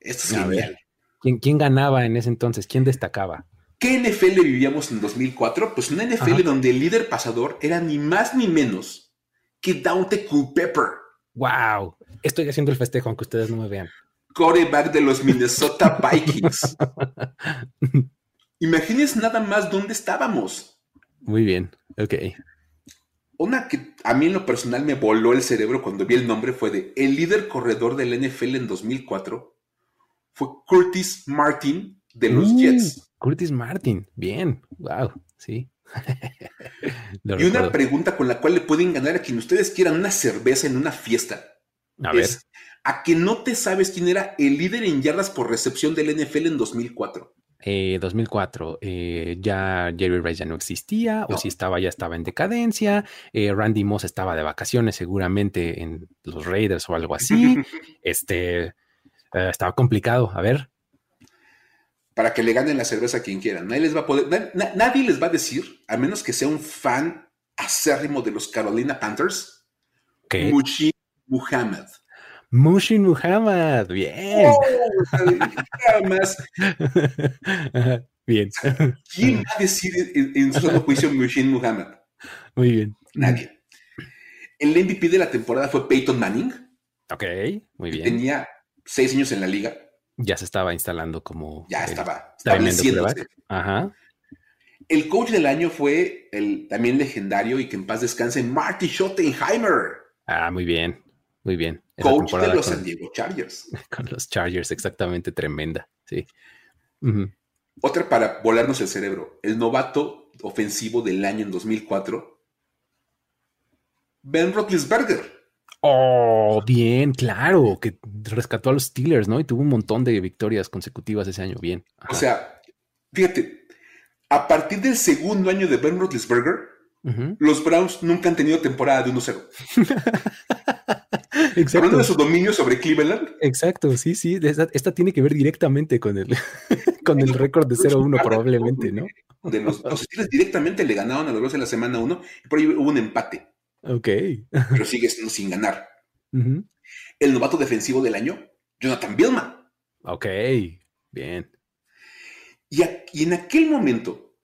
C: Esto es genial.
A: ¿Quién, ¿Quién ganaba en ese entonces? ¿Quién destacaba?
C: ¿Qué NFL vivíamos en 2004? Pues una NFL donde el líder pasador era ni más ni menos que Dante Culpepper.
A: ¡Wow! Estoy haciendo el festejo, aunque ustedes no me vean.
C: Coreback de los Minnesota Vikings. Imagínense nada más dónde estábamos.
A: Muy bien, ok.
C: Una que a mí en lo personal me voló el cerebro cuando vi el nombre fue de el líder corredor del NFL en 2004 fue Curtis Martin de los uh, Jets.
A: Curtis Martin, bien, wow, sí.
C: y una pregunta con la cual le pueden ganar a quien ustedes quieran una cerveza en una fiesta.
A: A ver.
C: ¿A que no te sabes quién era el líder en yardas por recepción del NFL en 2004?
A: 2004, eh, eh, ya Jerry Rice ya no existía, o si estaba, ya estaba en decadencia. Eh, Randy Moss estaba de vacaciones, seguramente en los Raiders o algo así. este estaba complicado. A ver,
C: para que le ganen la cerveza a quien quieran. Nadie les va a poder, nadie les va a decir, a menos que sea un fan acérrimo de los Carolina Panthers,
A: ¿Qué?
C: Muhammad.
A: Mushin Muhammad, bien. Oh, bien.
C: ¿Quién va a decir en, su juicio Mushin Muhammad?
A: Muy bien.
C: Nadie. El MVP de la temporada fue Peyton Manning.
A: Ok, muy bien.
C: Tenía seis años en la liga
A: ya se estaba instalando como.
C: Ya estaba estableciéndose.
A: Ajá.
C: El coach del año fue el también legendario y que en paz descanse Marty Schottenheimer.
A: Ah, muy bien, muy bien.
C: Coach de los San Diego Chargers.
A: Con los Chargers, exactamente, tremenda, sí.
C: Otra para volarnos el cerebro. El novato ofensivo del año en 2004, Ben Roethlisberger.
A: Oh, bien, claro, que rescató a los Steelers, ¿no? Y tuvo un montón de victorias consecutivas ese año, bien.
C: O sea, fíjate, a partir del segundo año de Ben Roethlisberger, los Browns nunca han tenido temporada de 1-0. Exacto. Hablando de su dominio sobre Cleveland.
A: Exacto, sí, sí. Esta, tiene que ver directamente con el, con el récord de 0-1, probablemente, ¿no?
C: De los, Steelers directamente le ganaron a los Browns en la semana 1 y por ahí hubo un empate.
A: Ok.
C: pero sigue sin ganar. El novato defensivo del año, Jonathan Billman.
A: Ok, bien.
C: Y, en aquel momento,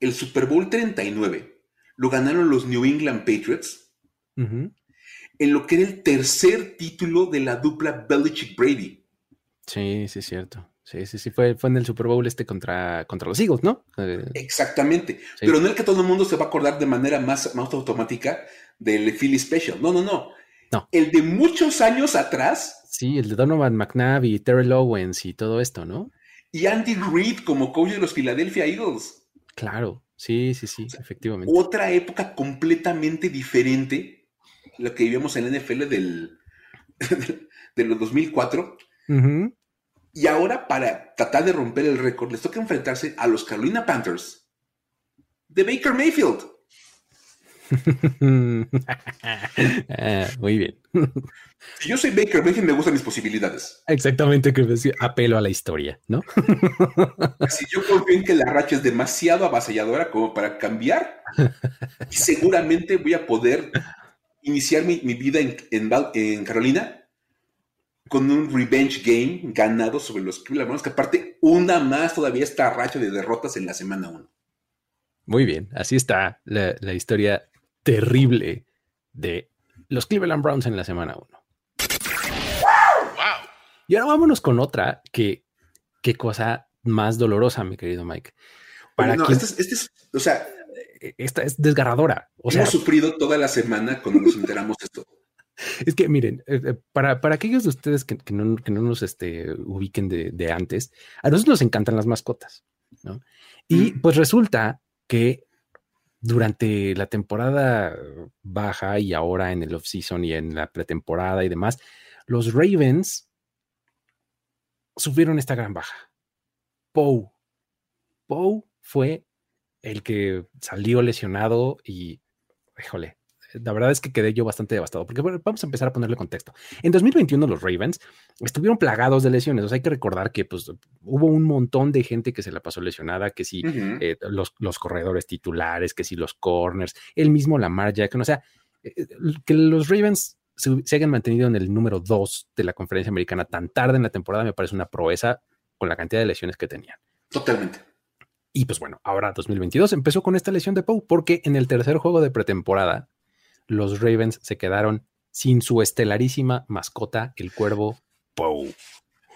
C: el Super Bowl 39 lo ganaron los New England Patriots en lo que era el tercer título de la dupla Belichick-Brady.
A: Sí, sí, es cierto. Sí, sí, sí, fue, fue en el Super Bowl este contra, contra los Eagles, ¿no?
C: Eh, Exactamente. Pero no es que todo el mundo se va a acordar de manera más, más automática del Philly Special. No, no, no. No. El de muchos años atrás.
A: Sí, el de Donovan McNabb y Terrell Owens y todo esto, ¿no?
C: Y Andy Reid como coach de los Philadelphia Eagles.
A: Claro, sí, sí, sí, efectivamente.
C: Otra época completamente diferente, lo que vivíamos en la NFL del, de los 2004. Y ahora, para tratar de romper el récord, les toca enfrentarse a los Carolina Panthers de Baker Mayfield.
A: Ah, muy bien.
C: Si yo soy Baker Mayfield, me gustan mis posibilidades.
A: Exactamente, que decir, apelo a la historia, ¿no?
C: Si yo confío en que la racha es demasiado avasalladora como para cambiar, y seguramente voy a poder iniciar mi, vida en, en, Carolina con un revenge game ganado sobre los Cleveland que aparte una más todavía esta racha de derrotas en la semana 1.
A: Muy bien, así está la, la historia terrible de los Cleveland Browns en la semana 1. Y ahora vámonos con otra que, qué cosa más dolorosa, mi querido Mike.
C: Para no, este, este es, o sea,
A: esta es desgarradora. O
C: hemos sufrido toda la semana cuando nos enteramos de esto.
A: Es que miren, eh, eh, para, para aquellos de ustedes que, no, que no, nos este, ubiquen de, de, antes, a nosotros nos encantan las mascotas, ¿no? Y mm. pues resulta que durante la temporada baja y ahora en el off-season y en la pretemporada y demás, los Ravens sufrieron esta gran baja. Poe. Poe fue el que salió lesionado y, híjole, la verdad es que quedé yo bastante devastado, porque vamos a empezar a ponerle contexto. En 2021 los Ravens estuvieron plagados de lesiones, o sea, hay que recordar que pues, hubo un montón de gente que se la pasó lesionada, que si eh, los, corredores titulares, que si los corners, el mismo Lamar Jackson, o sea, eh, eh, que los Ravens se, se hayan mantenido en el número 2 de la conferencia americana tan tarde en la temporada me parece una proeza con la cantidad de lesiones que tenían.
C: Totalmente.
A: Y pues bueno, ahora 2022 empezó con esta lesión de Poe porque en el tercer juego de pretemporada los Ravens se quedaron sin su estelarísima mascota, el cuervo Poe.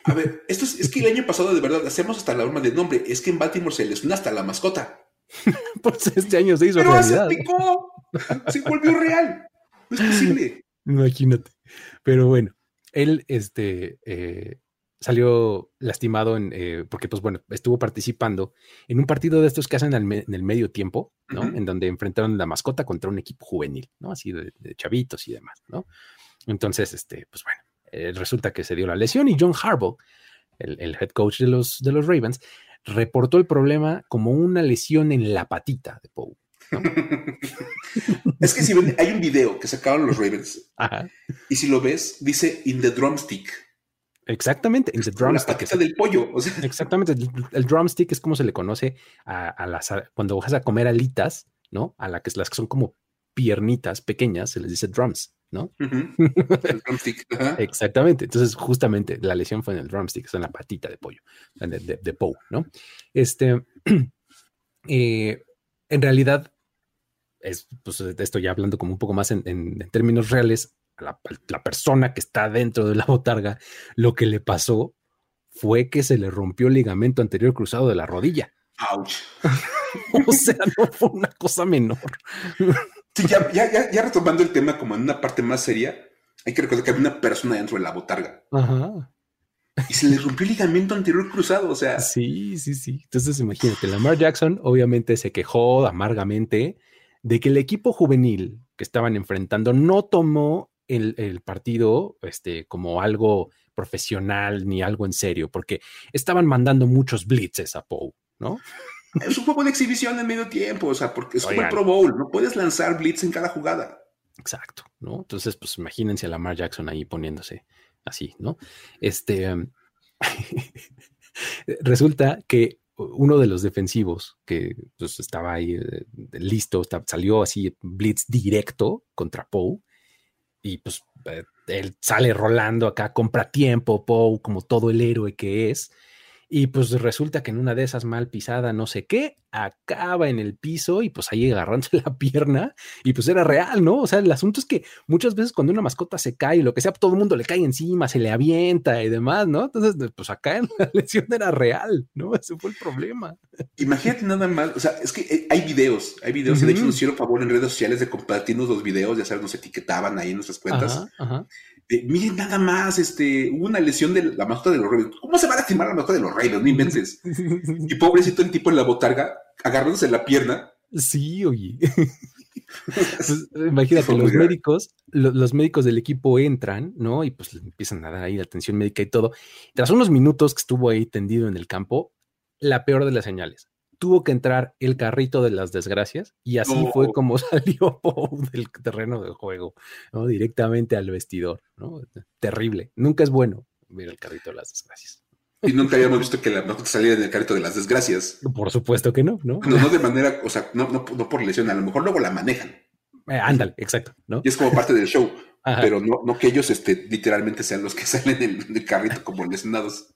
C: A ver, esto es, que el año pasado de verdad hacemos hasta la norma de nombre. Es que en Baltimore se les hasta la mascota.
A: pues este año se hizo
C: Pero realidad. se picó. Se volvió real. No es posible.
A: Imagínate. Pero bueno, él este, eh, salió lastimado en, eh, porque, pues bueno, estuvo participando en un partido de estos que hacen en el medio tiempo, ¿no? En donde enfrentaron la mascota contra un equipo juvenil, ¿no? Así de, chavitos y demás, ¿no? Entonces, este, pues bueno, eh, resulta que se dio la lesión y John Harbaugh, el, head coach de los, de los Ravens, reportó el problema como una lesión en la patita de Poe.
C: es que si ven, hay un video que sacaron los Ravens y si lo ves, dice in the drumstick.
A: Exactamente, el drumstick.
C: La del pollo.
A: Exactamente, el, drumstick es como se le conoce a, las, cuando vas a comer alitas, ¿no? A la que, las que son como piernitas pequeñas, se les dice drums, ¿no? el drumstick. Exactamente, entonces justamente la lesión fue en el drumstick, es en la patita de pollo, de, de, ¿no? Este, eh, en realidad, es, pues esto ya hablando como un poco más en términos reales, la, persona que está dentro de la botarga, lo que le pasó fue que se le rompió el ligamento anterior cruzado de la rodilla.
C: ¡Auch!
A: o sea, no fue una cosa menor.
C: Sí, ya, ya, ya, retomando el tema como en una parte más seria, hay que recordar que había una persona dentro de la botarga. Ajá. Y se le rompió el ligamento anterior cruzado, o sea.
A: Sí, sí, sí. Entonces imagínate, Lamar Jackson obviamente se quejó amargamente de que el equipo juvenil que estaban enfrentando no tomó el, el, partido este, como algo profesional ni algo en serio, porque estaban mandando muchos blitzes a Poe, ¿no?
C: Es un juego de exhibición en medio tiempo, o sea, porque es como el Pro Bowl, no puedes lanzar blitz en cada jugada.
A: Exacto, ¿no? Entonces, pues imagínense a Lamar Jackson ahí poniéndose así, ¿no? Este, resulta que uno de los defensivos que pues, estaba ahí eh, listo, salió así blitz directo contra Poe y pues eh, él sale rolando acá, compra tiempo, Poe, como todo el héroe que es, y pues resulta que en una de esas mal pisada, no sé qué, acaba en el piso y pues ahí agarrándose la pierna y pues era real, ¿no? O sea, el asunto es que muchas veces cuando una mascota se cae, lo que sea, todo el mundo le cae encima, se le avienta y demás, ¿no? Entonces, pues acá la lesión era real, ¿no? Ese fue el problema.
C: Imagínate nada más, o sea, es que eh, hay videos, hay videos, y de hecho nos hicieron favor en redes sociales de compartirnos los videos, ya sabes, nos etiquetaban ahí en nuestras cuentas. ajá miren nada más, este, hubo una lesión de la mascota de los Ravens. ¿Cómo se va a lastimar la mascota de los Ravens? No inventes. y pobrecito el tipo en la botarga, agarrándose la pierna.
A: Sí, oye. Pues, imagínate, los médicos, los médicos del equipo entran, ¿no? Y pues empiezan a dar ahí la atención médica y todo. Tras unos minutos que estuvo ahí tendido en el campo, la peor de las señales tuvo que entrar el carrito de las desgracias y así fue como salió del terreno de juego, ¿no? Directamente al vestidor, ¿no? Terrible. Nunca es bueno ver el carrito de las desgracias.
C: Y nunca habíamos visto que la mascota saliera en el carrito de las desgracias.
A: Por supuesto que no, ¿no?
C: No, no de manera, o sea, no, no, por lesión, a lo mejor luego la manejan.
A: Eh, ándale, exacto, ¿no?
C: Y es como parte del show, pero no, no que ellos este, literalmente sean los que salen en el carrito como lesionados.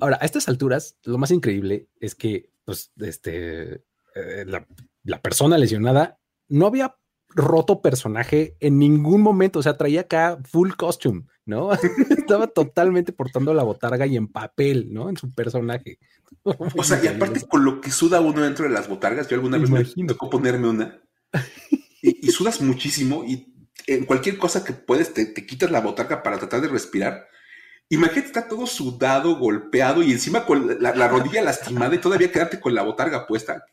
A: Ahora, a estas alturas, lo más increíble es que pues, este, eh, la, persona lesionada no había roto personaje en ningún momento, o sea, traía acá full costume, ¿no? Estaba totalmente portando la botarga y en papel, ¿no? En su personaje.
C: o sea, y aparte con lo que suda uno dentro de las botargas, yo alguna vez me tocó ponerme una y, sudas muchísimo y en cualquier cosa que puedes te, te, quitas la botarga para tratar de respirar Imagínate, está todo sudado, golpeado y encima con la, rodilla lastimada y todavía quedarte con la botarga puesta.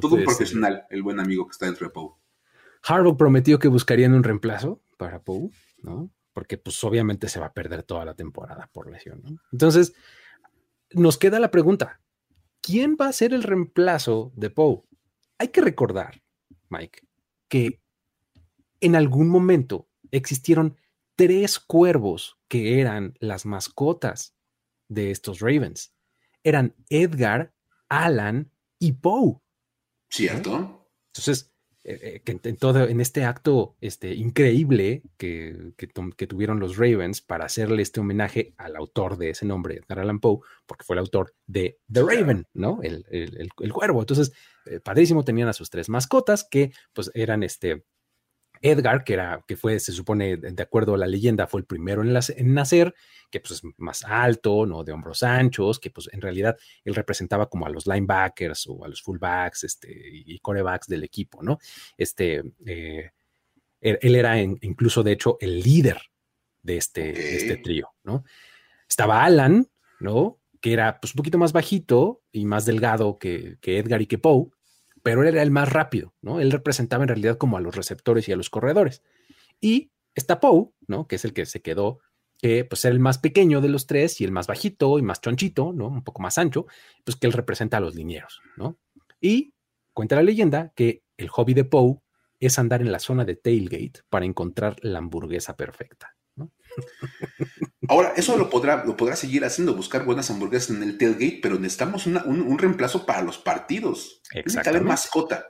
C: todo un profesional, el buen amigo que está dentro de Poe.
A: Harbaugh prometió que buscarían un reemplazo para Poe, ¿no? Porque pues obviamente se va a perder toda la temporada por lesión, ¿no? Entonces, nos queda la pregunta, ¿quién va a ser el reemplazo de Poe? Hay que recordar, Mike, que en algún momento existieron tres cuervos que eran las mascotas de estos Ravens. Eran Edgar, Alan y Poe.
C: ¿Cierto?
A: Entonces, eh, eh, en, todo, en este acto este, increíble que, que, tuvieron los Ravens para hacerle este homenaje al autor de ese nombre, Edgar Allan Poe, porque fue el autor de The Raven, ¿no? El, el, cuervo. Entonces, eh, padrísimo, tenían a sus tres mascotas que pues eran este Edgar, que era, que fue, se supone, de acuerdo a la leyenda, fue el primero en, nacer, que pues es más alto, ¿no? De hombros anchos, que pues en realidad él representaba como a los linebackers o a los fullbacks, este, y corebacks del equipo, ¿no? Este, eh, él, era incluso, de hecho, el líder de este, este trío, ¿no? Estaba Alan, ¿no? Que era pues un poquito más bajito y más delgado que, que Edgar y que Poe, pero él era el más rápido, ¿no? Él representaba en realidad como a los receptores y a los corredores. Y está Poe, ¿no? Que es el que se quedó, que pues era el más pequeño de los tres y el más bajito y más chonchito, ¿no? Un poco más ancho, pues que él representa a los linieros, ¿no? Y cuenta la leyenda que el hobby de Poe es andar en la zona de tailgate para encontrar la hamburguesa perfecta.
C: Ahora, eso lo podrá, lo podrá seguir haciendo, buscar buenas hamburguesas en el tailgate, pero necesitamos un, reemplazo para los partidos. Tiene que haber mascota.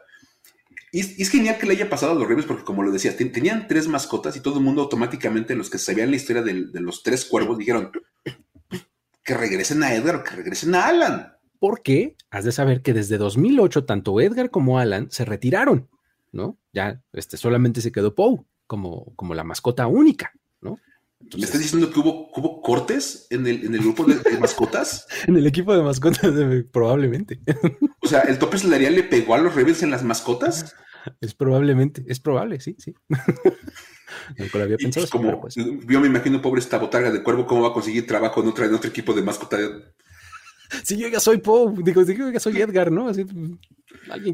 C: Y es, genial que le haya pasado a los Ravens porque, como lo decías, tenían tres mascotas y todo el mundo automáticamente, los que sabían la historia de, los tres cuervos, dijeron que regresen a Edgar, que regresen a Alan.
A: Porque has de saber que desde 2008 tanto Edgar como Alan se retiraron, ¿no? Ya este, solamente se quedó Poe como, como la mascota única.
C: ¿Me estás diciendo que hubo, cortes en el, en el grupo de, mascotas?
A: en el equipo de mascotas, probablemente.
C: o sea, ¿el tope salarial le pegó a los Rebels en las mascotas?
A: Es probablemente, es probable, sí, sí.
C: Nunca lo había pensado. como, pues Yo me imagino, pobre esta botarga de cuervo, cómo va a conseguir trabajo en, otra, en otro equipo de mascota.
A: Si yo ya soy Poe, digo, si yo ya soy Edgar, ¿no? Así,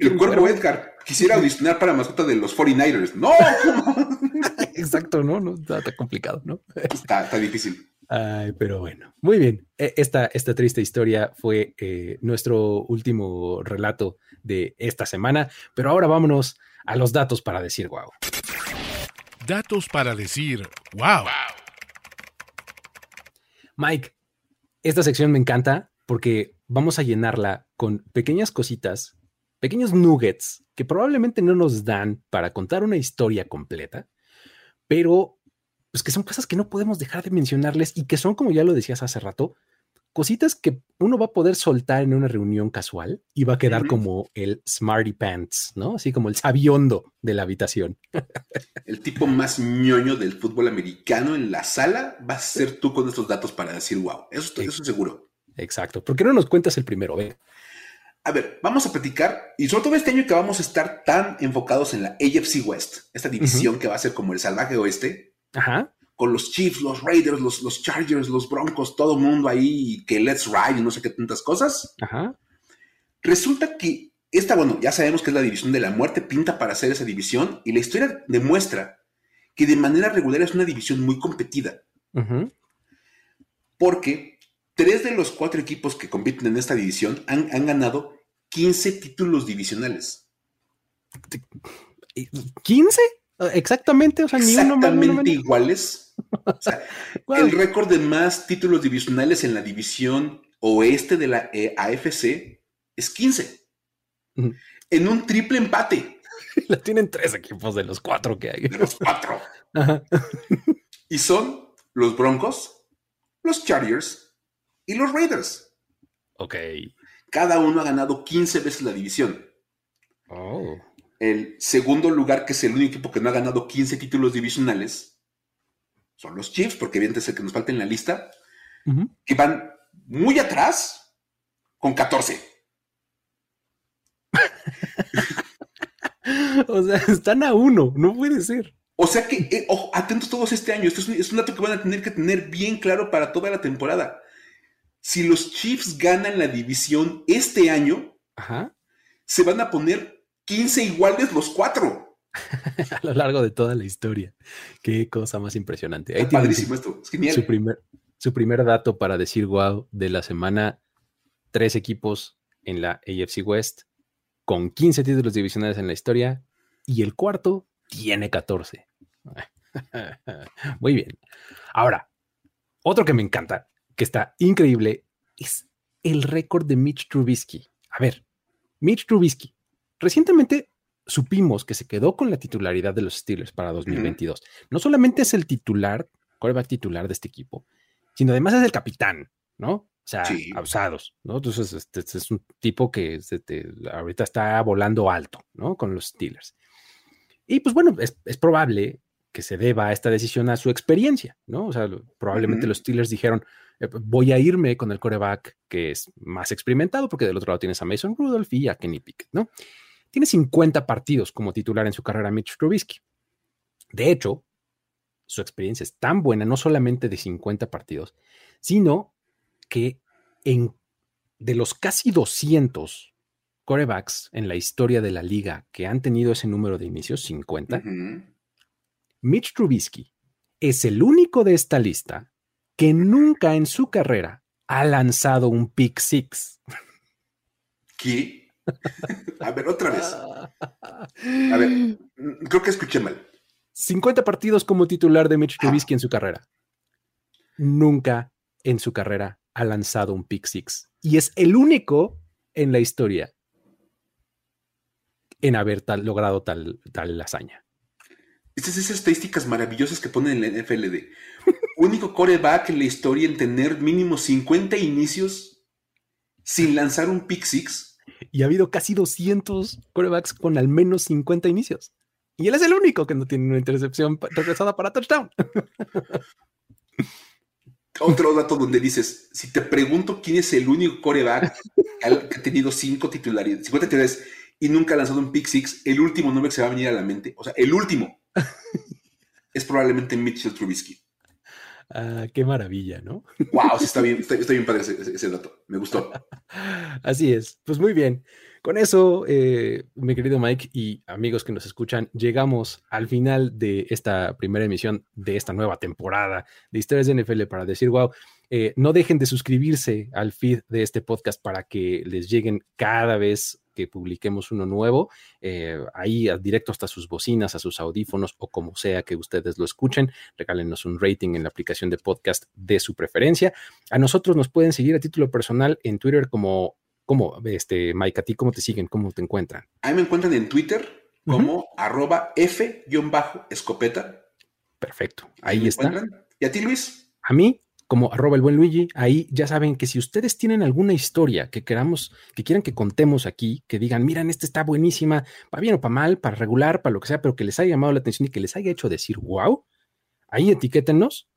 C: el cuervo Edgar quisiera audicionar para mascota de los 49ers. ¡No!
A: Exacto, ¿no? no está, complicado, ¿no?
C: Está, está difícil.
A: Ay, pero bueno, muy bien. E, esta, esta triste historia fue eh, nuestro último relato de esta semana, pero ahora vámonos a los datos para decir wow.
B: Datos para decir wow.
A: Mike, esta sección me encanta porque vamos a llenarla con pequeñas cositas, pequeños nuggets que probablemente no nos dan para contar una historia completa, pero pues que son cosas que no podemos dejar de mencionarles y que son, como ya lo decías hace rato, cositas que uno va a poder soltar en una reunión casual y va a quedar como el smarty pants, ¿no? Así como el sabiondo de la habitación.
C: El tipo más ñoño del fútbol americano en la sala va a ser tú con estos datos para decir, wow, eso, eso seguro.
A: Exacto. ¿Por qué no nos cuentas el primero? Ve?
C: A ver, vamos a platicar, y sobre todo este año que vamos a estar tan enfocados en la AFC West, esta división que va a ser como el salvaje oeste,
A: Ajá.
C: Con los Chiefs, los Raiders, los, los Chargers, los Broncos, todo el mundo ahí, que Let's Ride y no sé qué tantas cosas.
A: Ajá.
C: Resulta que esta, bueno, ya sabemos que es la división de la muerte, pinta para hacer esa división, y la historia demuestra que de manera regular es una división muy competida. Porque tres de los cuatro equipos que compiten en esta división han, han ganado 15 títulos divisionales.
A: ¿15? Exactamente, o sea,
C: ni Exactamente iguales. El récord de más títulos divisionales en la división oeste de la eh, AFC es 15. En un triple empate.
A: La tienen tres equipos de los cuatro que hay.
C: De los cuatro. Y son los Broncos, los Chargers y los Raiders.
A: Ok.
C: Cada uno ha ganado 15 veces la división.
A: Oh.
C: El segundo lugar, que es el único equipo que no ha ganado 15 títulos divisionales, son los Chiefs, porque evidentemente es el que nos falta en la lista, que van muy atrás con 14.
A: o sea, están a uno, no puede ser.
C: O sea que, eh, atentos todos este año, esto es, es, un dato que van a tener que tener bien claro para toda la temporada. Si los Chiefs ganan la división este año, se van a poner 15 iguales los cuatro.
A: a lo largo de toda la historia. Qué cosa más impresionante.
C: Ahí padrísimo esto. Es genial.
A: Su primer, su primer dato para decir wow de la semana: tres equipos en la AFC West con 15 títulos divisionales en la historia y el cuarto tiene 14. Muy bien. Ahora, otro que me encanta, que está increíble, es el récord de Mitch Trubisky. A ver, Mitch Trubisky, Recientemente supimos que se quedó con la titularidad de los Steelers para 2022. No solamente es el titular, quarterback titular de este equipo, sino además es el capitán, ¿no? O sea, abusados, ¿no? Entonces, este, este, es un tipo que este, ahorita está volando alto, ¿no? Con los Steelers. Y pues bueno, es, probable que se deba a esta decisión a su experiencia, ¿no? O sea, probablemente los Steelers dijeron, eh, voy a irme con el coreback que es más experimentado, porque del otro lado tienes a Mason Rudolph y a Kenny Pickett, ¿no? Tiene 50 partidos como titular en su carrera Mitch Trubisky. De hecho, su experiencia es tan buena, no solamente de 50 partidos, sino que en, de los casi 200 corebacks en la historia de la liga que han tenido ese número de inicios, 50, Mitch Trubisky es el único de esta lista que nunca en su carrera ha lanzado un pick six.
C: ¿Qué? A ver, otra vez. A ver, mm, creo que escuché mal.
A: 50 partidos como titular de Mitch ah. Trubisky en su carrera. Nunca en su carrera ha lanzado un pick six. Y es el único en la historia en haber logrado tal, tal hazaña.
C: Estas esas estadísticas maravillosas que ponen en la NFLD. Único coreback en la historia en tener mínimo 50 inicios sin lanzar un pick six
A: y ha habido casi 200 corebacks con al menos 50 inicios. Y él es el único que no tiene una intercepción regresada para touchdown.
C: Otro dato donde dices, si te pregunto quién es el único coreback que ha tenido cinco titularidades, 50 titularidades y nunca ha lanzado un pick six, el último nombre que se va a venir a la mente, o sea, el último, es probablemente Mitchell Trubisky.
A: Ah, qué maravilla, ¿no?
C: Wow, sí está bien, está, bien padre ese, dato. Me gustó.
A: Así es. Pues muy bien. Con eso, eh, mi querido Mike y amigos que nos escuchan, llegamos al final de esta primera emisión de esta nueva temporada de Historias de NFL para decir, wow, eh, no dejen de suscribirse al feed de este podcast para que les lleguen cada vez que publiquemos uno nuevo, eh, ahí directo hasta sus bocinas, a sus audífonos o como sea que ustedes lo escuchen. Regálenos un rating en la aplicación de podcast de su preferencia. A nosotros nos pueden seguir a título personal en Twitter como, como este, Mike, a ti cómo te siguen, cómo te encuentran.
C: A mí me encuentran en Twitter como arroba F-escopeta.
A: Perfecto, ahí, está.
C: ¿Y a ti, Luis?
A: A mí, como arroba el buen Luigi, ahí ya saben que si ustedes tienen alguna historia que queramos, que quieran que contemos aquí, que digan, miren, esta está buenísima, para bien o para mal, para regular, para lo que sea, pero que les haya llamado la atención y que les haya hecho decir, wow, ahí etiquétenos,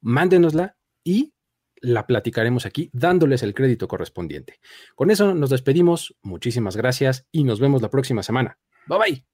A: mándenosla y la platicaremos aquí dándoles el crédito correspondiente. Con eso nos despedimos, muchísimas gracias y nos vemos la próxima semana. Bye bye.